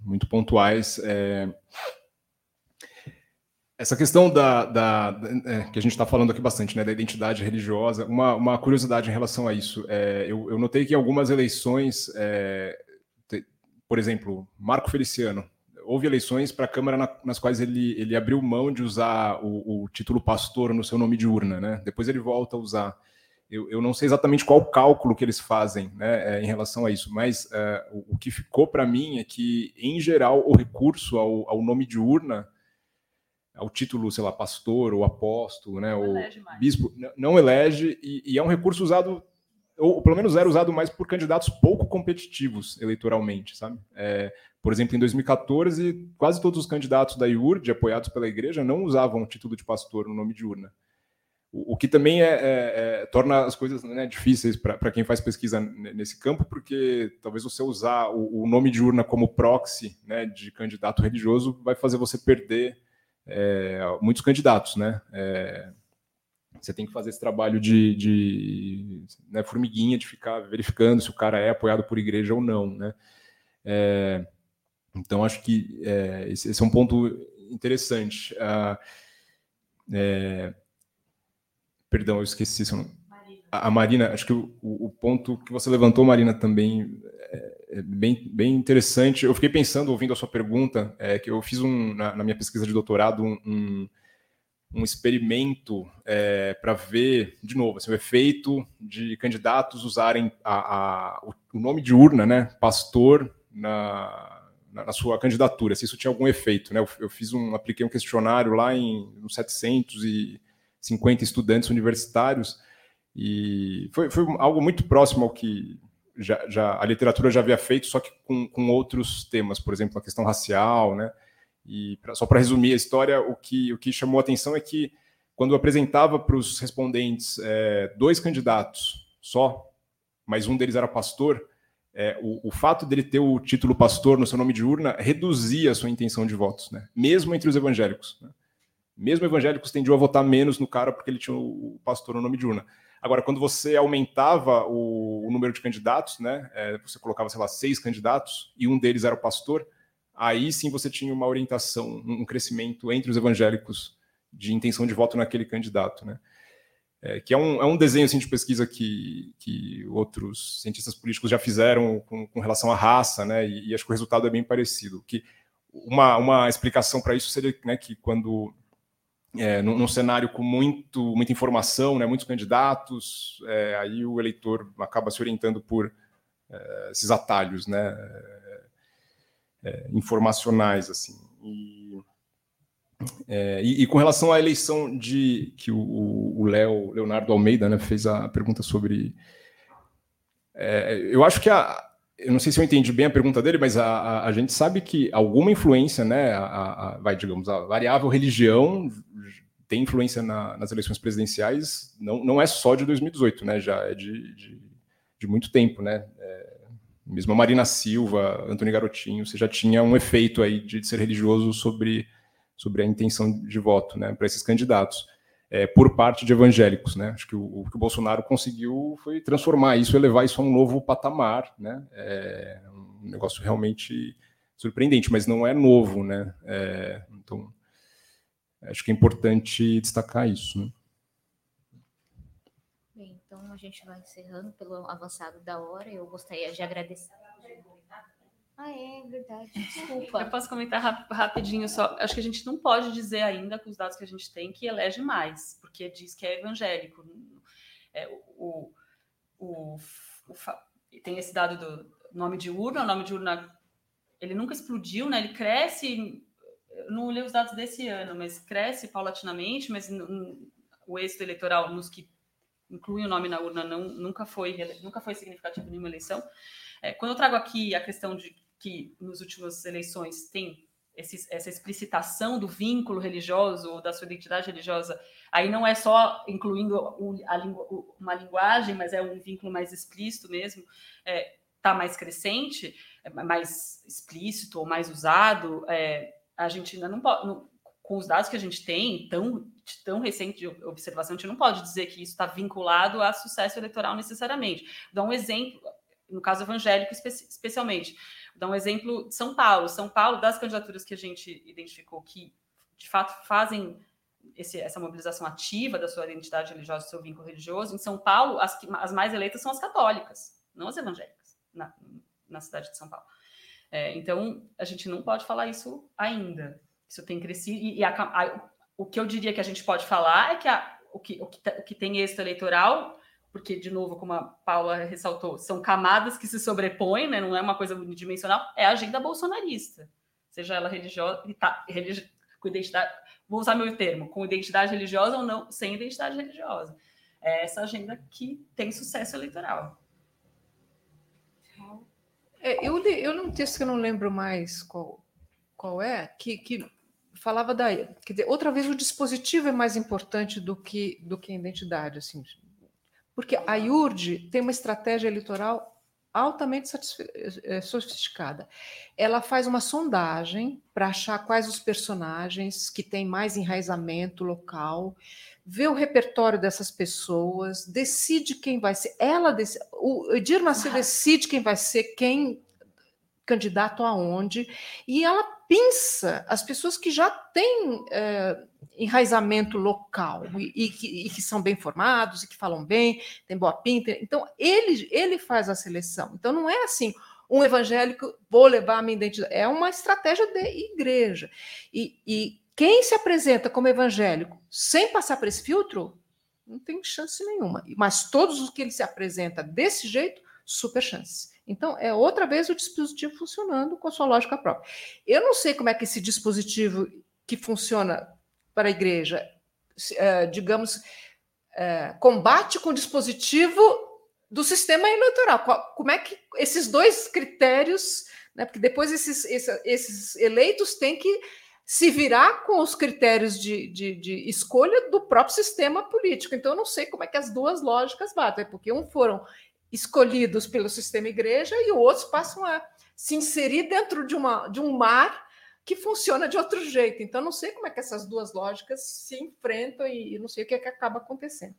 muito pontuais. É, essa questão da, da, da é, que a gente está falando aqui bastante, né, da identidade religiosa, uma, uma curiosidade em relação a isso. É, eu, eu, notei que em algumas eleições, é, te, por exemplo, Marco Feliciano, houve eleições para a Câmara na, nas quais ele, ele abriu mão de usar o, o, título pastor no seu nome de urna, né? Depois ele volta a usar. Eu, eu não sei exatamente qual cálculo que eles fazem né, é, em relação a isso, mas é, o, o, que ficou para mim é que, em geral, o recurso ao, ao nome de urna ao título, sei lá, pastor ou apóstolo, né, ou bispo, não elege e, e, é um recurso usado, ou pelo menos era usado mais por candidatos pouco competitivos eleitoralmente, sabe? É, por exemplo, em 2014, quase todos os candidatos da IURD, apoiados pela igreja, não usavam o título de pastor no nome de urna. o, o que também é, é, é, torna as coisas né, difíceis para quem faz pesquisa nesse campo, porque talvez você usar o, o nome de urna como proxy né, de candidato religioso vai fazer você perder é, muitos candidatos, né? É, você tem que fazer esse trabalho de, de né, formiguinha, de ficar verificando se o cara é apoiado por igreja ou não, né? É, então, acho que é, esse, esse, é um ponto interessante. Ah, é, Perdão, eu esqueci seu nome. A, a Marina, acho que o, o, ponto que você levantou, Marina, também é, bem, bem interessante. Eu fiquei pensando, ouvindo a sua pergunta, é, que eu fiz um, na, na minha pesquisa de doutorado um, um, um experimento é, para ver, de novo, assim, o efeito de candidatos usarem a, a, o nome de urna, né, pastor, na, na, sua candidatura, se isso tinha algum efeito. Né? Eu, eu fiz um, apliquei um questionário lá em no 700 e 50 estudantes universitários, e foi, foi algo muito próximo ao que já, já, a literatura já havia feito, só que com, com outros temas, por exemplo, a questão racial, né? E pra, só para resumir a história, o que, o que chamou a atenção é que quando eu apresentava para os respondentes é, dois candidatos só, mas um deles era pastor, é, o, o, fato dele ter o título pastor no seu nome de urna reduzia a sua intenção de votos, né? mesmo entre os evangélicos. Né? Mesmo evangélicos tendiam a votar menos no cara porque ele tinha o pastor no nome de urna. Agora, quando você aumentava o, o número de candidatos, né, é, você colocava, sei lá, seis candidatos e um deles era o pastor, aí sim você tinha uma orientação, um crescimento entre os evangélicos de intenção de voto naquele candidato, né? É, que é um, é um desenho assim, de pesquisa que, que outros cientistas políticos já fizeram com, com relação à raça, né? E, e, acho que o resultado é bem parecido. Que uma, uma explicação para isso seria né, que quando é, num, num, cenário com muito, muita informação, né, muitos candidatos, é, aí o eleitor acaba se orientando por é, esses atalhos né, é, é, informacionais. assim. É, e, e, com relação à eleição de que o, o Léo, Leonardo Almeida né, fez a pergunta sobre. eu acho que a, eu não sei se eu entendi bem a pergunta dele, mas a, a, a gente sabe que alguma influência, né, a, a, vai, digamos, a variável religião tem influência na, nas eleições presidenciais, não, não é só de 2018, né, já é de, de, de muito tempo, né, é, mesmo a Marina Silva, Antônio Garotinho, você já tinha um efeito aí de ser religioso sobre, sobre a intenção de voto, né, para esses candidatos é, por parte de evangélicos. Né? Acho que o, o, que o Bolsonaro conseguiu foi transformar isso, elevar isso a um novo patamar. Né? É um negócio realmente surpreendente, mas não é novo. Né? É, então, acho que é importante destacar isso. Né? Bem, então a gente vai encerrando pelo avançado da hora. Eu gostaria de agradecer. Ah, é verdade. Desculpa. Eu posso comentar rap rapidinho só. Acho que a gente não pode dizer ainda, com os dados que a gente tem, que elege mais, porque diz que é evangélico. É, o, o, o, tem esse dado do nome de urna, o nome de urna ele nunca explodiu, né? Ele cresce. Não li os dados desse ano, mas cresce paulatinamente, mas o êxito eleitoral nos que incluem o nome na urna não, nunca foi nunca foi significativo em nenhuma eleição. É, quando eu trago aqui a questão de que nas últimas eleições tem esse, essa explicitação do vínculo religioso ou da sua identidade religiosa, aí não é só incluindo uma linguagem, mas é um vínculo mais explícito mesmo, está é, tá mais crescente, é mais explícito ou mais usado, é, a gente ainda não pode, não, com os dados que a gente tem, tão, tão recente de observação, a gente não pode dizer que isso está vinculado a sucesso eleitoral necessariamente. Dá um exemplo, no caso evangélico espe especialmente. Vou dar um exemplo de São Paulo. São Paulo, das candidaturas que a gente identificou que, de fato, fazem esse, essa mobilização ativa da sua identidade religiosa, do seu vínculo religioso, em São Paulo, as, as mais eleitas são as católicas, não as evangélicas, na, na cidade de São Paulo. É, então, a gente não pode falar isso ainda. Isso tem crescido. E, e a, a, o que eu diria que a gente pode falar é que, a, o, que, o, que, o que tem êxito eleitoral porque, de novo, como a Paula ressaltou, são camadas que se sobrepõem, né? não é uma coisa unidimensional, é a agenda bolsonarista, seja ela religiosa, tá, religi com identidade, vou usar meu termo, com identidade religiosa ou não, sem identidade religiosa. É essa agenda que tem sucesso eleitoral. É, eu, li, eu li um que eu não lembro mais qual, qual é, que, que falava da. Quer dizer, outra vez o dispositivo é mais importante do que, do que a identidade. Assim, porque a IURD tem uma estratégia eleitoral altamente eh, sofisticada. Ela faz uma sondagem para achar quais os personagens que têm mais enraizamento local, vê o repertório dessas pessoas, decide quem vai ser. Ela decide, o Edir Macedo decide quem vai ser quem candidato aonde, e ela pinça as pessoas que já têm é, enraizamento local e, e, que, e, que, são bem formados e que falam bem, têm boa pinta. Então, ele, ele faz a seleção. Então, não é assim, um evangélico, vou levar a minha identidade. É uma estratégia de igreja. E, e quem se apresenta como evangélico sem passar por esse filtro, não tem chance nenhuma. Mas todos os que ele se apresenta desse jeito, super chance. Então, é outra vez o dispositivo funcionando com a sua lógica própria. Eu não sei como é que esse dispositivo que funciona para a igreja, é, digamos, é, combate com o dispositivo do sistema eleitoral. Como é que esses dois critérios, né, porque depois esses, esses, eleitos têm que se virar com os critérios de, de, de, escolha do próprio sistema político. Então, eu não sei como é que as duas lógicas batem, porque um foram escolhidos pelo sistema igreja e outros passam a se inserir dentro de, uma, de um mar que funciona de outro jeito. Então, não sei como é que essas duas lógicas se enfrentam e, não sei o que, é que acaba acontecendo.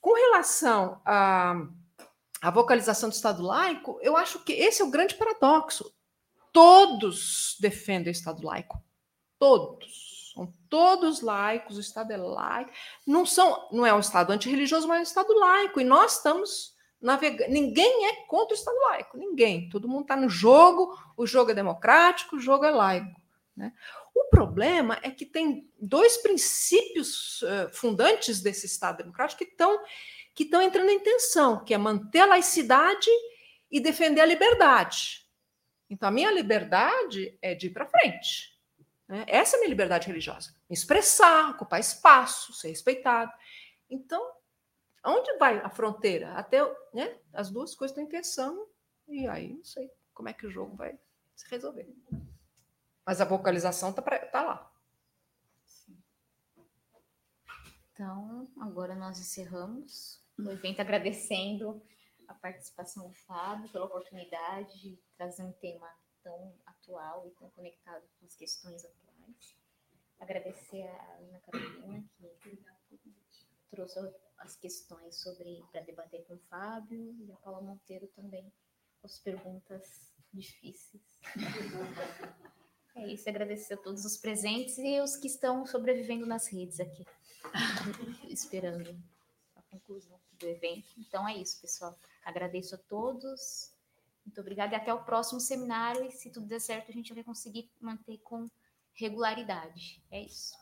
Com relação à, à vocalização do Estado laico, eu acho que esse é o grande paradoxo. Todos defendem o Estado laico todos, são todos laicos, o Estado é laico, não são, não é um Estado antirreligioso, mas é um Estado laico, e nós estamos navegando, ninguém é contra o Estado laico, ninguém, todo mundo está no jogo, o jogo é democrático, o jogo é laico. Né? O problema é que tem dois princípios uh, fundantes desse Estado democrático que estão que entrando em tensão, que é manter a laicidade e defender a liberdade. Então, a minha liberdade é de ir para frente. Né? Essa é a minha liberdade religiosa. Me expressar, ocupar espaço, ser respeitado. Então, onde vai a fronteira? Até né, as duas coisas estão em tensão, e aí não sei como é que o jogo vai se resolver. Mas a vocalização está tá lá. Então, agora nós encerramos o evento agradecendo a participação do Fábio pela oportunidade de trazer um tema tão atual e tão conectado com as questões atuais. Agradecer a Ana Carolina, que trouxe as questões sobre para debater com o Fábio, e a Paula Monteiro também, as perguntas difíceis. É isso, agradecer a todos os presentes e os que estão sobrevivendo nas redes aqui, esperando a conclusão do evento. Então é isso, pessoal. Agradeço a todos. Muito obrigada e até o próximo seminário. E se tudo der certo, a gente vai conseguir manter com regularidade. É isso.